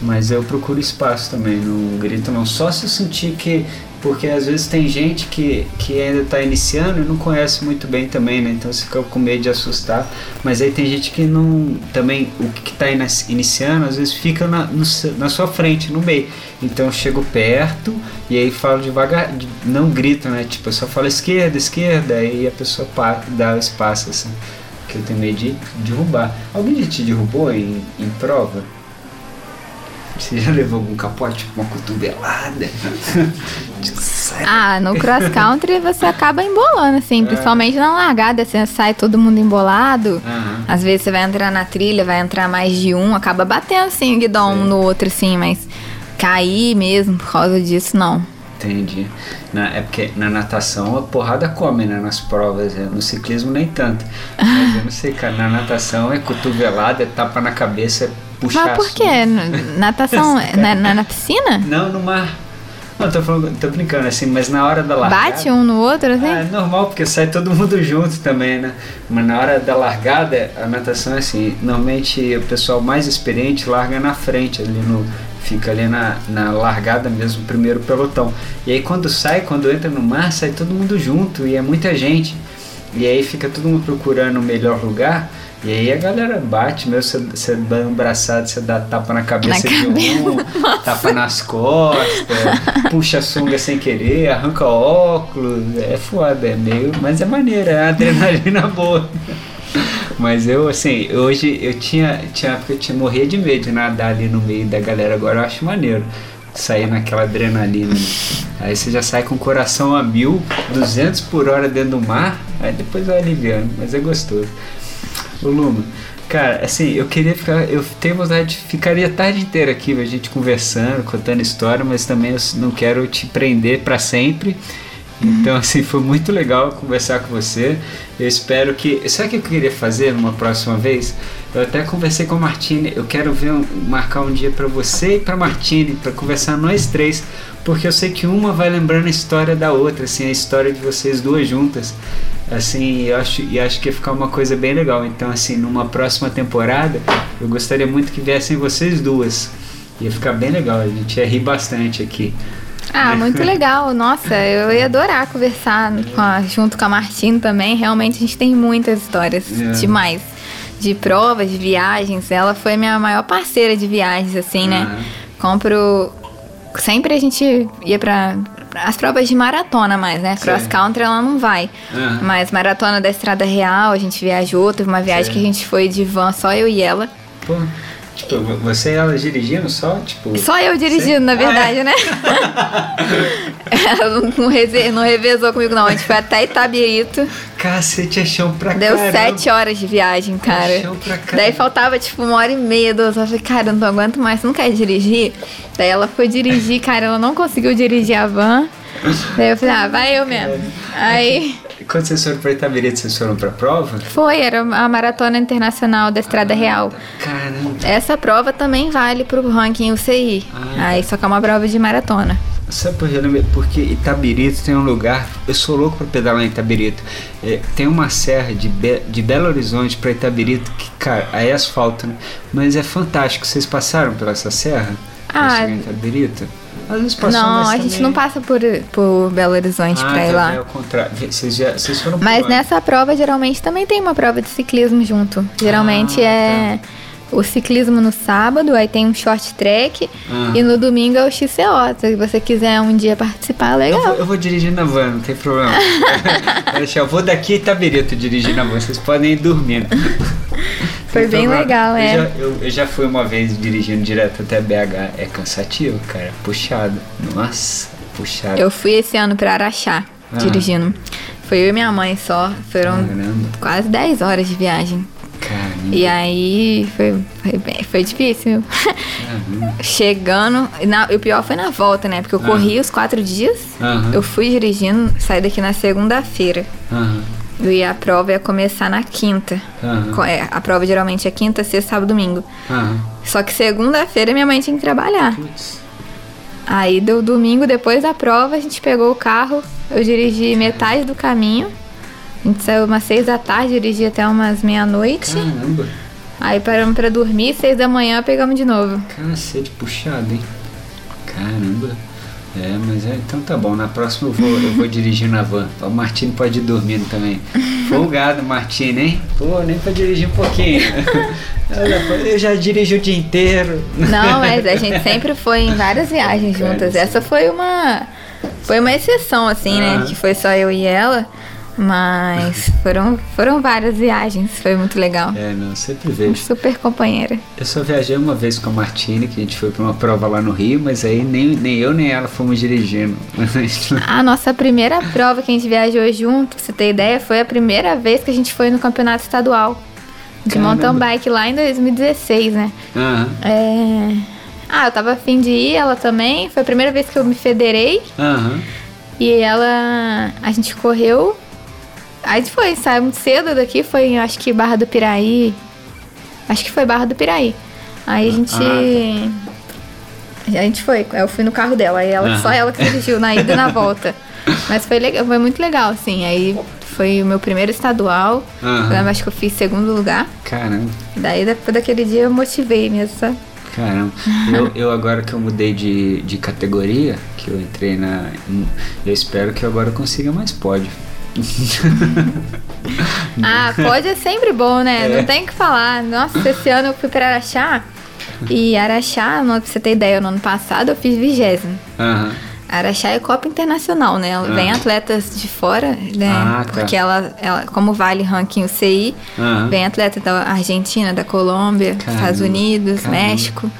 Mas eu procuro espaço também, não grito não. Só se eu sentir que. Porque às vezes tem gente que, que ainda está iniciando e não conhece muito bem também, né? Então você fica com medo de assustar. Mas aí tem gente que não. Também, o que está iniciando, às vezes fica na, no na sua frente, no meio. Então eu chego perto e aí falo devagar, de- não grito, né? Tipo, eu só falo esquerda, esquerda, aí a pessoa dá o espaço, assim. Que eu tenho medo de derrubar. Alguém já te derrubou em, em prova? Você já levou algum capote, uma cotovelada? (laughs) Sai Ah, no cross country você acaba embolando, assim, principalmente na largada, você sai todo mundo embolado. Aham. Às vezes você vai entrar na trilha, vai entrar mais de um, acaba batendo assim o guidão um no outro, assim, mas cair mesmo por causa disso, não. Entendi. Na, é porque na natação a porrada come, né? Nas provas. é, No ciclismo nem tanto. Mas eu não sei, cara. Na natação é cotovelada, é tapa na cabeça, é puxar. Mas por quê? Natação (laughs) é na, na, na piscina? Não, no mar. Não, tô, falando, tô brincando assim, mas na hora da largada. Bate um no outro, assim? Ah, é normal, porque sai todo mundo (laughs) junto também, né? Mas na hora da largada, a natação é assim, normalmente o pessoal mais experiente larga na frente, ali no. Fica ali na, na largada mesmo, primeiro pelotão. E aí quando sai, quando entra no mar, sai todo mundo junto e é muita gente. E aí fica todo mundo procurando o melhor lugar. E aí a galera bate mesmo, você, dá um abraçado, você dá tapa na cabeça Na de um, (laughs) tapa nas costas, puxa a sunga sem querer, arranca óculos, é foda, é meio. Mas é maneiro, é adrenalina boa. Mas eu, assim, hoje eu tinha, tinha época que eu tinha morrer de medo de nadar ali no meio da galera, agora eu acho maneiro. Sair naquela adrenalina. né? Aí você já sai com o coração a mil, 200 por hora dentro do mar, aí depois vai aliviando, mas é gostoso. Ô Luma, cara, assim, eu queria ficar. Eu tenho vontade de ficaria a tarde inteira aqui, a gente conversando, contando história, mas também eu não quero te prender para sempre. Então, assim, foi muito legal conversar com você. Eu espero que. Sabe o que eu queria fazer numa próxima vez? Eu até conversei com a Martine. Eu quero ver um- marcar um dia para você e para Martine, para conversar nós três, porque eu sei que uma vai lembrando a história da outra, assim, a história de vocês duas juntas. Assim, eu acho, e acho que ia ficar uma coisa bem legal. Então, assim, numa próxima temporada, eu gostaria muito que viessem vocês duas. Ia ficar bem legal, a gente ia rir bastante aqui. Ah, (laughs) muito legal. Nossa, eu ia adorar conversar com a- junto com a Martins também. Realmente a gente tem muitas histórias É. demais. De provas, de viagens. Ela foi minha maior parceira de viagens, assim, né? Aham. Compro sempre a gente ia pra as provas de maratona mais, né? Cross country ela não vai. Aham. Mas maratona da Estrada Real, a gente viajou, teve uma viagem Certo. que a gente foi de van, só eu e ela. Pô, tipo, você e ela dirigindo só, tipo... Só eu dirigindo, na verdade, né? (laughs) ela não, não, reze- não revezou comigo, não. A gente foi até Itabirito. Cacete, é chão pra Deu caramba. sete horas de viagem, cara. Chão pra caramba. Daí faltava tipo uma hora e meia, duas horas. Eu falei, cara, eu não aguento mais, você não quer dirigir? Daí ela foi dirigir, cara, ela não conseguiu dirigir a van. Daí eu falei, ah, vai eu mesmo. Aí Quando vocês foram pra Itabirito, vocês foram pra prova? foi, era a Maratona Internacional da Estrada Real. Caramba. Essa prova também vale pro ranking UCI. Ah. Aí só que é uma prova de maratona. Sabe por que? Porque Itabirito tem um lugar. Eu sou louco pra pedalar em Itabirito. É, tem uma serra de, Be- de Belo Horizonte pra Itabirito que, cara, aí é asfalto, né? Mas é fantástico. Vocês passaram pela essa serra? Ah, Itabirito? Às vezes não, a gente também- não passa por, por Belo Horizonte ah, pra ir tá, lá. É o contrário. Vocês, já, vocês foram Mas nessa prova, geralmente, também tem uma prova de ciclismo junto. Geralmente Ah, é o ciclismo no sábado, aí tem um short track, Ah. e no domingo é o XCO. Se você quiser um dia participar, Eu legal. vou, eu vou dirigir na van, não tem problema. (laughs) (laughs) Eu vou daqui a Itabirito dirigir na van, vocês podem ir dormindo. (laughs) Foi bem Então, legal, eu é. Já, eu, eu já fui uma vez dirigindo direto até BH. É cansativo, cara. Puxado. Nossa, puxado. Eu fui esse ano pra Araxá, Ah. dirigindo. Foi eu e minha mãe só. Foram Caramba. quase 10 horas de viagem. Caramba. E aí foi, foi, bem- foi difícil. (laughs) Chegando, na- o pior foi na volta, né? Porque eu Ah. corri os quatro dias, eu fui dirigindo, saí daqui na segunda-feira. Aham. E a prova ia começar na quinta. Co- é, a prova geralmente é quinta, sexta, sábado, domingo. Aham. Só que segunda-feira minha mãe tinha que trabalhar. Putz. Aí deu domingo, depois da prova, a gente pegou o carro, eu dirigi metade do caminho. A gente saiu umas seis da tarde, dirigi até umas meia-noite. Caramba. Aí paramos pra dormir, seis da manhã pegamos de novo. Cacete puxado, hein? Caramba. É, mas é, então tá bom. Na próxima eu vou, eu vou (laughs) dirigir na van. O Martino pode ir dormindo também. Folgado, Martino, hein? Pô, nem pra dirigir um pouquinho. (laughs) Eu já dirijo o dia inteiro. Não, (laughs) mas a gente sempre foi em várias viagens Cara, juntas. Essa foi uma foi uma exceção assim, né, Ah. que foi só eu e ela, mas foram foram várias viagens, foi muito legal. É, não, sempre vejo. Super companheira. Eu só viajei uma vez com a Martine, que a gente foi pra uma prova lá no Rio, mas aí nem, nem eu nem ela fomos dirigindo. (laughs) A nossa primeira prova que a gente viajou junto, pra você ter ideia, foi a primeira vez que a gente foi no campeonato estadual de Caramba. mountain bike lá em 2016, né? Aham, É... Ah, eu tava afim de ir, ela também. Foi a primeira vez que eu me federei. aham. E ela. A gente correu. Aí foi, saiu muito cedo daqui, foi acho que Barra do Piraí. Acho que foi Barra do Piraí. Aí a gente. A gente foi, eu fui no carro dela, aí ela, Aham. só ela que dirigiu na ida e na volta. (laughs) Mas foi legal, foi muito legal, assim. Aí foi o meu primeiro estadual. Eu acho que eu fiz segundo lugar. Caramba. Daí depois daquele dia eu motivei mesmo, sabe? Caramba, eu, eu agora que eu mudei de, de categoria, que eu entrei na. Eu espero que agora eu consiga mais pódio. (laughs) Ah, pode é sempre bom, né? É. Não tem o que falar. Nossa, esse ano eu fui pra Araxá. E Araxá, não- pra você ter ideia, no ano passado eu fiz vigésimo. Aham. Araxá é Copa Internacional, né? Ela Vem Ah. atletas de fora, né? Ah, tá. Porque ela, ela, como vale ranking UCI, Aham. vem atleta da Argentina, da Colômbia, Caramba, Estados Unidos, caramba. México.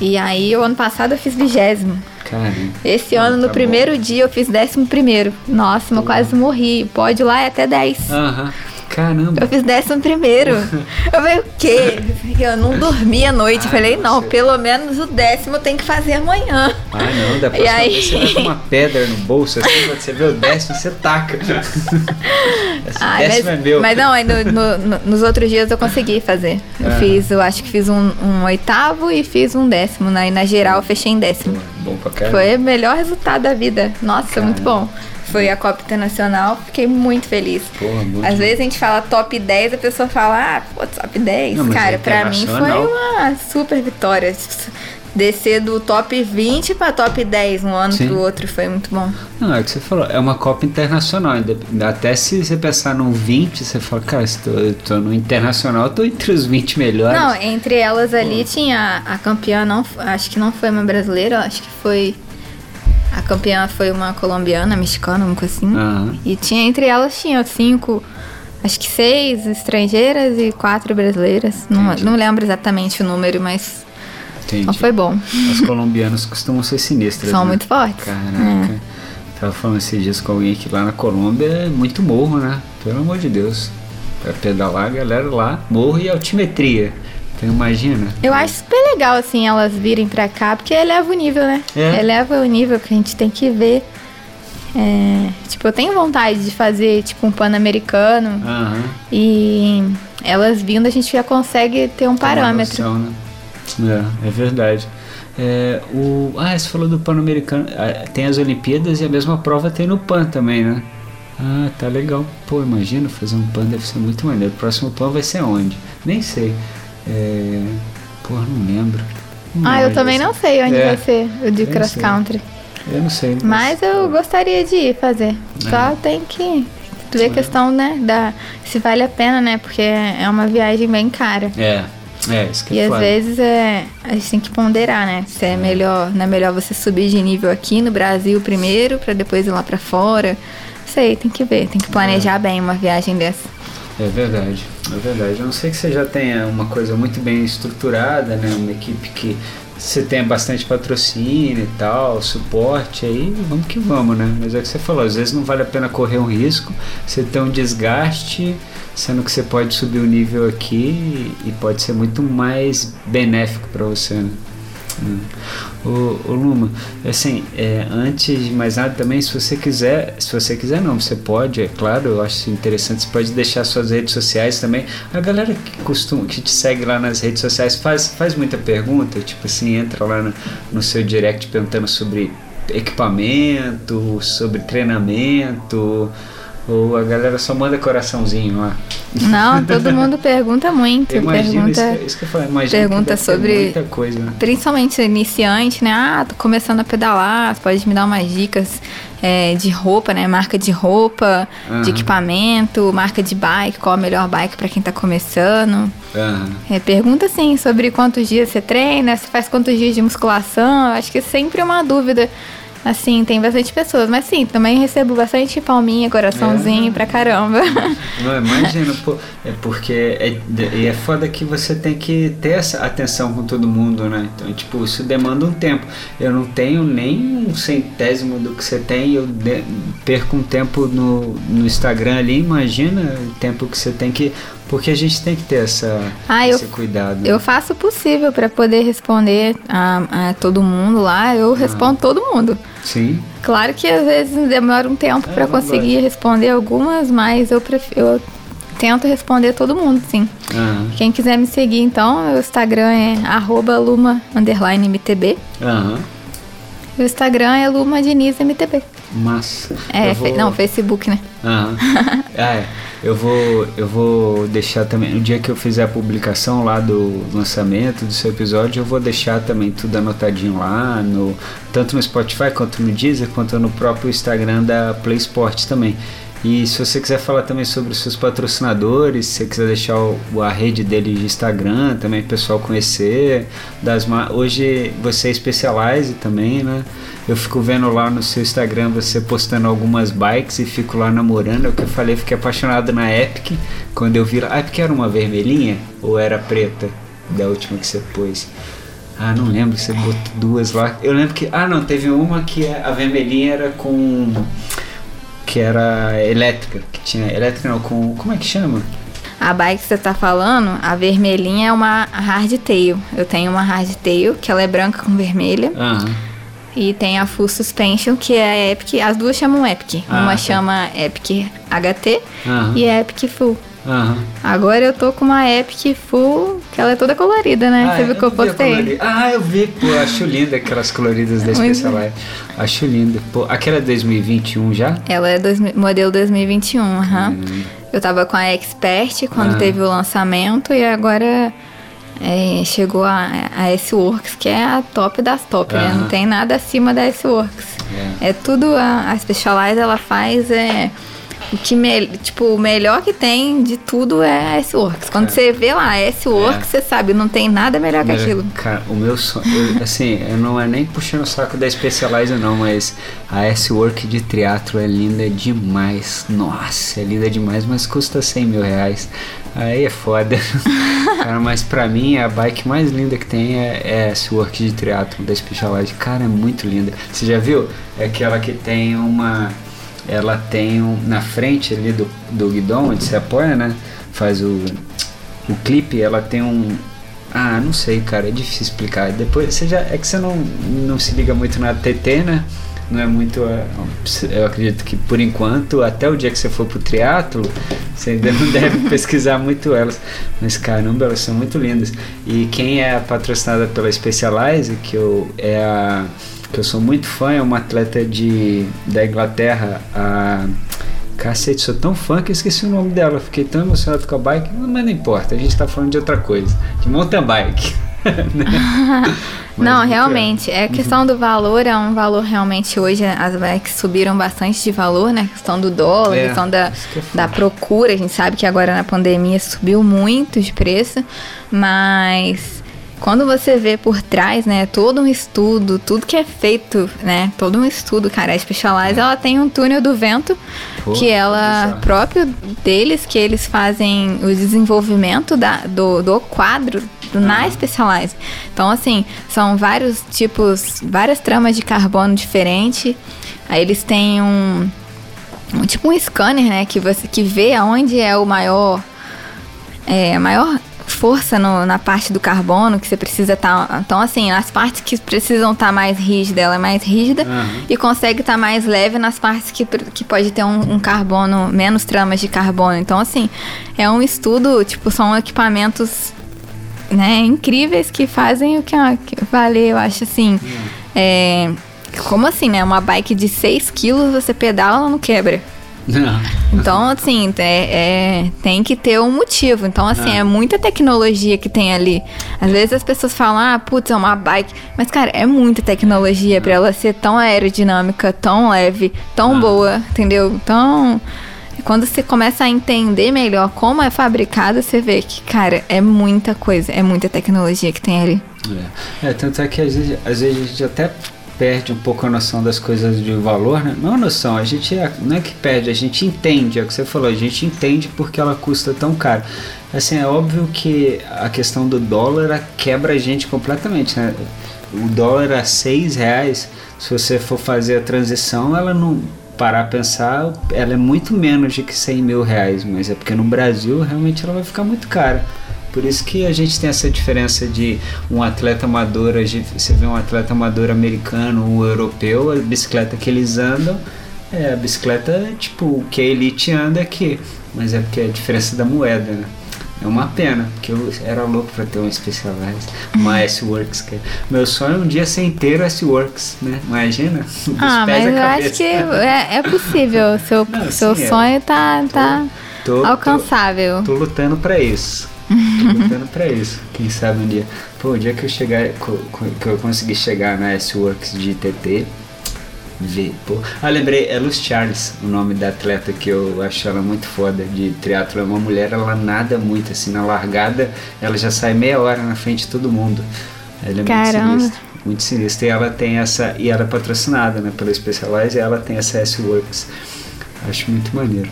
E aí, o ano passado eu fiz vigésimo. Caramba. Esse ano, no tá primeiro dia, eu fiz décimo primeiro. Nossa, eu quase morri. Pode lá é até 10. bom. Aham. Caramba. Eu fiz décimo primeiro. (laughs) Eu falei, o quê? Eu não dormi à noite. Ah, falei, não, você- pelo menos o décimo eu tenho que fazer amanhã. Ah, não, da E próxima aí? vez você vai com uma pedra no bolso, assim, quando você vê o décimo, você taca. (laughs) Esse Ai, décimo mas, é meu. mas não, aí no- no- no- nos outros dias eu consegui fazer. Eu Ah. fiz, eu acho que fiz um, um oitavo e fiz um décimo. né? E na geral eu fechei em décimo. Bom pra caramba. Foi o melhor resultado da vida. Nossa, muito Caramba. bom. Foi a Copa Internacional, fiquei muito feliz. Porra, muito Às bom. vezes a gente fala top 10, a pessoa fala, ah, pô, top 10. Não, Cara, é pra mim foi uma super vitória. descer do top 20 pra top 10 um ano Sim. pro outro foi muito bom. Não, é o que você falou, é uma Copa internacional. Até se você pensar num 20, você fala, cara, se tô, eu tô no internacional, eu tô entre os 20 melhores. Não, entre elas ali tinha a campeã, não, acho que não foi uma brasileira, acho que foi. A campeã foi uma colombiana, mexicana, uma coisa assim. Aham. E tinha entre elas tinha cinco, acho que seis estrangeiras e quatro brasileiras. Não, não lembro exatamente o número, mas Entendi. não foi bom. As colombianas costumam ser sinistras. São né? muito fortes. Caraca. Tava falando esses dias com alguém que lá na Colômbia é muito morro, né? Pelo amor de Deus. Pra pedalar, a galera lá, morro e altimetria. Então imagina. Eu acho super legal, assim, elas virem pra cá, porque eleva o nível, né? É. Eleva o nível que a gente tem que ver. É, tipo, eu tenho vontade de fazer, tipo, um pan-americano. Aham. E elas vindo, a gente já consegue ter um parâmetro. noção, né? É, é verdade. É, o, ah, você falou do Pan-Americano. Ah, Tem as Olimpíadas e a mesma prova tem no Pan também, né? Ah, tá legal. Pô, imagina fazer um Pan, deve ser muito maneiro. O próximo Pan vai ser onde? Nem sei. É, porra, não lembro. Não Ah, eu também não sei onde É, vai ser o de cross sei. country. Eu não sei. Mas eu gostaria de ir fazer. É. Só tem que ver a questão, né, da se vale a pena, né? Porque é uma viagem bem cara. É, é, isso que E é às foda. vezes é, a gente tem que ponderar, né? Se é melhor, não é melhor você subir de nível aqui no Brasil primeiro, pra depois ir lá pra fora. Sei, tem que ver, tem que É. planejar bem uma viagem dessa. É verdade, é verdade. A não sei que você já tenha uma coisa muito bem estruturada, né? Uma equipe que você tenha bastante patrocínio e tal, suporte, aí vamos que vamos, né? Mas é o que você falou, às vezes não vale a pena correr um risco, você tem um desgaste, sendo que você pode subir o nível aqui e pode ser muito mais benéfico para você, né? Ô, ô Luma, assim, é, antes de mais nada também, se você quiser, se você quiser não, você pode, é claro, eu acho interessante, você pode deixar suas redes sociais também. A galera que costuma, que te segue lá nas redes sociais faz, faz muita pergunta, tipo assim, entra lá no, no seu direct perguntando sobre equipamento, sobre treinamento, ou a galera só manda coraçãozinho lá. Não, todo mundo pergunta muito. Imagino isso, pergunta, que- isso que eu falei, imagino pergunta sobre- muita coisa, né? principalmente iniciante, né? Ah, tô começando a pedalar, você pode me dar umas dicas é, de roupa, né? Marca de roupa, Aham. de equipamento, marca de bike, qual a melhor bike pra quem tá começando. Aham. É, pergunta assim sobre quantos dias você treina, se faz quantos dias de musculação. Acho que é sempre uma dúvida. Assim, tem bastante pessoas. Mas sim, também recebo bastante palminha, coraçãozinho É. pra caramba. (laughs) Não, imagina, pô, é porque é, e é foda que você tem que ter essa atenção com todo mundo, né? Então, tipo, isso demanda um tempo. Eu não tenho nem um centésimo do que você tem, eu de- perco um tempo no, no Instagram ali, imagina o tempo que você tem que. Porque a gente tem que ter essa, Ah, eu- esse cuidado. Eu faço o possível pra poder responder a, a todo mundo lá. Eu respondo todo mundo. Sim. Claro que às vezes demora um tempo É, pra não conseguir responder algumas, mas eu, pref... eu tento responder todo mundo, sim. Aham. Quem quiser me seguir, então, meu Instagram é arroba luma underline mtb. O Instagram é Luma Diniz MTB. Massa. É, vou- não, Facebook, né? Aham. (laughs) Ah, é. Eu vou, eu vou deixar também. No dia que eu fizer a publicação lá do lançamento do seu episódio, eu vou deixar também tudo anotadinho lá, no, tanto no Spotify quanto no Deezer, quanto no próprio Instagram da Play Sports também. E se você quiser falar também sobre os seus patrocinadores, se você quiser deixar o- a rede deles de Instagram também, o pessoal conhecer. Das Hoje você é Specialize também, né? Eu fico vendo lá no seu Instagram você postando algumas bikes e fico lá namorando. É o que eu falei, fiquei apaixonado na Epic. Quando eu vi lá. A Epic era uma vermelhinha ou era preta? Da última que você pôs. Ah, não lembro, você botou duas lá. Eu lembro que. Ah, não, teve uma que a vermelhinha era com. Que era elétrica. Que tinha. Elétrica não, com. Como é que chama? A bike que você tá falando, a vermelhinha é uma hardtail. Eu tenho uma hardtail, que ela é branca com vermelha. Aham. E tem a Full Suspension, que é a Epic. As duas chamam Epic. Ah, uma tá. chama Epic HT Aham. e a Epic Full. Aham. Agora eu tô com uma Epic Full, que ela é toda colorida, né? Ah, você viu que eu postei? Ah, eu vi, pô, acho linda aquelas coloridas da. Specialized. Acho linda. Pô, aquela é 2021 já? Ela é dois, modelo 2021, aham. Hum. Eu tava com a Expert quando Ah. teve o lançamento e agora é, chegou a, a S-Works, que é a top das top, né? Não tem nada acima da S-Works. É. é. tudo, a, a Specialized ela faz é, o que, me, tipo, o melhor que tem de tudo é a S-Works. Quando é. você vê lá S-Works, é. você sabe, não tem nada melhor que aquilo. Cara, o meu sonho, eu, assim, eu não é nem puxando o saco da Specialized não, mas a S-Work de triatlo é linda demais. Nossa, é linda demais, mas custa 100 mil reais. Aí é foda. (laughs) cara, mas pra mim a bike mais linda que tem é, é essa Work de Triathlon da Specialized. Cara, é muito linda. Você já viu? É aquela que tem uma. Ela tem um, na frente ali do, do guidão, onde você apoia, né? Faz o, o clipe, ela tem um. Ah, não sei, cara, é difícil explicar. Depois você já. É que você não, não se liga muito na TT, né? não é muito. É, eu acredito que por enquanto, até o dia que você for pro triatlo, você ainda não (laughs) deve pesquisar muito elas. Mas caramba, elas são muito lindas. E quem é patrocinada pela Specialize, que eu é a que eu sou muito fã, é uma atleta de da Inglaterra, a Cacete, sou tão fã que eu esqueci o nome dela. Fiquei tão emocionado com a bike, mas não importa, a gente tá falando de outra coisa, de mountain bike. (laughs) (laughs) não, realmente. É questão do valor, é um valor realmente hoje. As bikes subiram bastante de valor, né? Questão do dólar, é, questão da, é da procura. A gente sabe que agora na pandemia subiu muito de preço, mas quando você vê por trás, né, todo um estudo, tudo que é feito, né, todo um estudo, cara, a Specialized, ela tem um túnel do vento, Pô, que ela, próprio deles, que eles fazem o desenvolvimento da, do, do quadro do, na Specialized. Então, assim, são vários tipos, várias tramas de carbono diferentes, aí eles têm um, um tipo um scanner, né, que você que vê aonde é o maior é, maior força no, na parte do carbono que você precisa estar. Tá, então, assim, as partes que precisam estar tá mais rígida, ela é mais rígida uhum. e consegue estar tá mais leve nas partes que, que pode ter um, um, carbono, menos tramas de carbono. Então, assim, é um estudo, tipo, são equipamentos né, incríveis que fazem o que, que valer, eu acho assim. Uhum. É, como assim, né? Uma bike de 6 quilos você pedala, ela não quebra. Não. Então, assim, é, é, tem que ter um motivo. Então, assim, é muita tecnologia que tem ali. Às vezes as pessoas falam, ah, putz, é uma bike. Mas, cara, é muita tecnologia para ela ser tão aerodinâmica, tão leve, tão boa, entendeu? Então, quando você começa a entender melhor como é fabricada, você vê que, cara, é muita coisa, é muita tecnologia que tem ali. É, é tanto é que às vezes, às vezes a gente até perde um pouco a noção das coisas de valor, né? Não a noção, a gente é, não é que perde, a gente entende, é o que você falou, a gente entende porque ela custa tão caro. Assim, é óbvio que a questão do dólar quebra a gente completamente, né? O dólar a seis reais, se você for fazer a transição, ela não parar a pensar, ela é muito menos de que 100 mil reais, mas é porque no Brasil realmente ela vai ficar muito cara. Por isso que a gente tem essa diferença de um atleta amador, você vê um atleta amador americano ou europeu, a bicicleta que eles andam, é a bicicleta tipo que a elite anda aqui, mas é porque é a diferença da moeda, né? É uma pena, porque eu era louco para ter um Specialized, uma (laughs) S-Works. Que... Meu sonho é um dia ser inteiro S-Works, né? Imagina? (laughs) Ah, mas eu acho que é, é possível. Seu, Não, seu sim, é. sonho é. tá, tá tô, alcançável. Tô, tô lutando para isso. Tô lutando pra isso. Quem sabe um dia. Pô, o dia que eu chegar. Que eu conseguir chegar na S-Works de TT. Ver, pô. Ah, lembrei, é Luz Charles, o nome da atleta que eu acho ela muito foda de triatlo. É uma mulher, ela nada muito assim, na largada, ela já sai meia hora na frente de todo mundo. Ela é Caramba. muito sinistra. Muito sinistra. E ela tem essa. E ela é patrocinada né, pela Specialized e ela tem essa S-Works. Acho muito maneiro.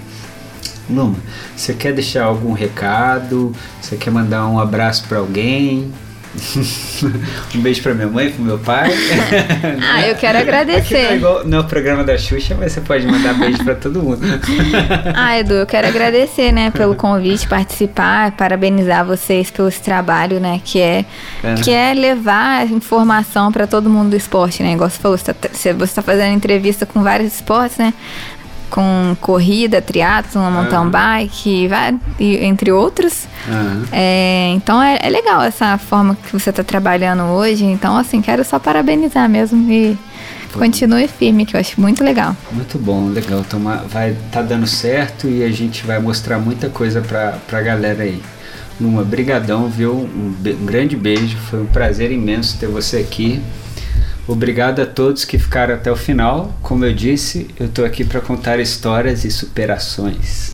Luma, você quer deixar algum recado? Você quer mandar um abraço para alguém? (laughs) um beijo pra minha mãe, pro meu pai. (laughs) ah, eu quero agradecer. Aqui não é igual no programa da Xuxa, mas você pode mandar beijo pra todo mundo. (laughs) ah, Edu, eu quero agradecer, né, pelo convite, participar, parabenizar vocês pelo esse trabalho, né, que é, é. que é levar informação para todo mundo do esporte, né, igual você falou, você tá, você tá fazendo entrevista com vários esportes, né, com corrida, triatlon, mountain bike, entre outros. Uhum. É, então é, é, legal essa forma que você está trabalhando hoje. Então, assim, quero só parabenizar mesmo e continue firme, que eu acho muito legal. Muito bom, legal. Toma, vai tá dando certo e a gente vai mostrar muita coisa para a galera aí. Luma, brigadão, viu? Um, um grande beijo, foi um prazer imenso ter você aqui. Obrigado a todos que ficaram até o final. Como eu disse, eu estou aqui para contar histórias e superações.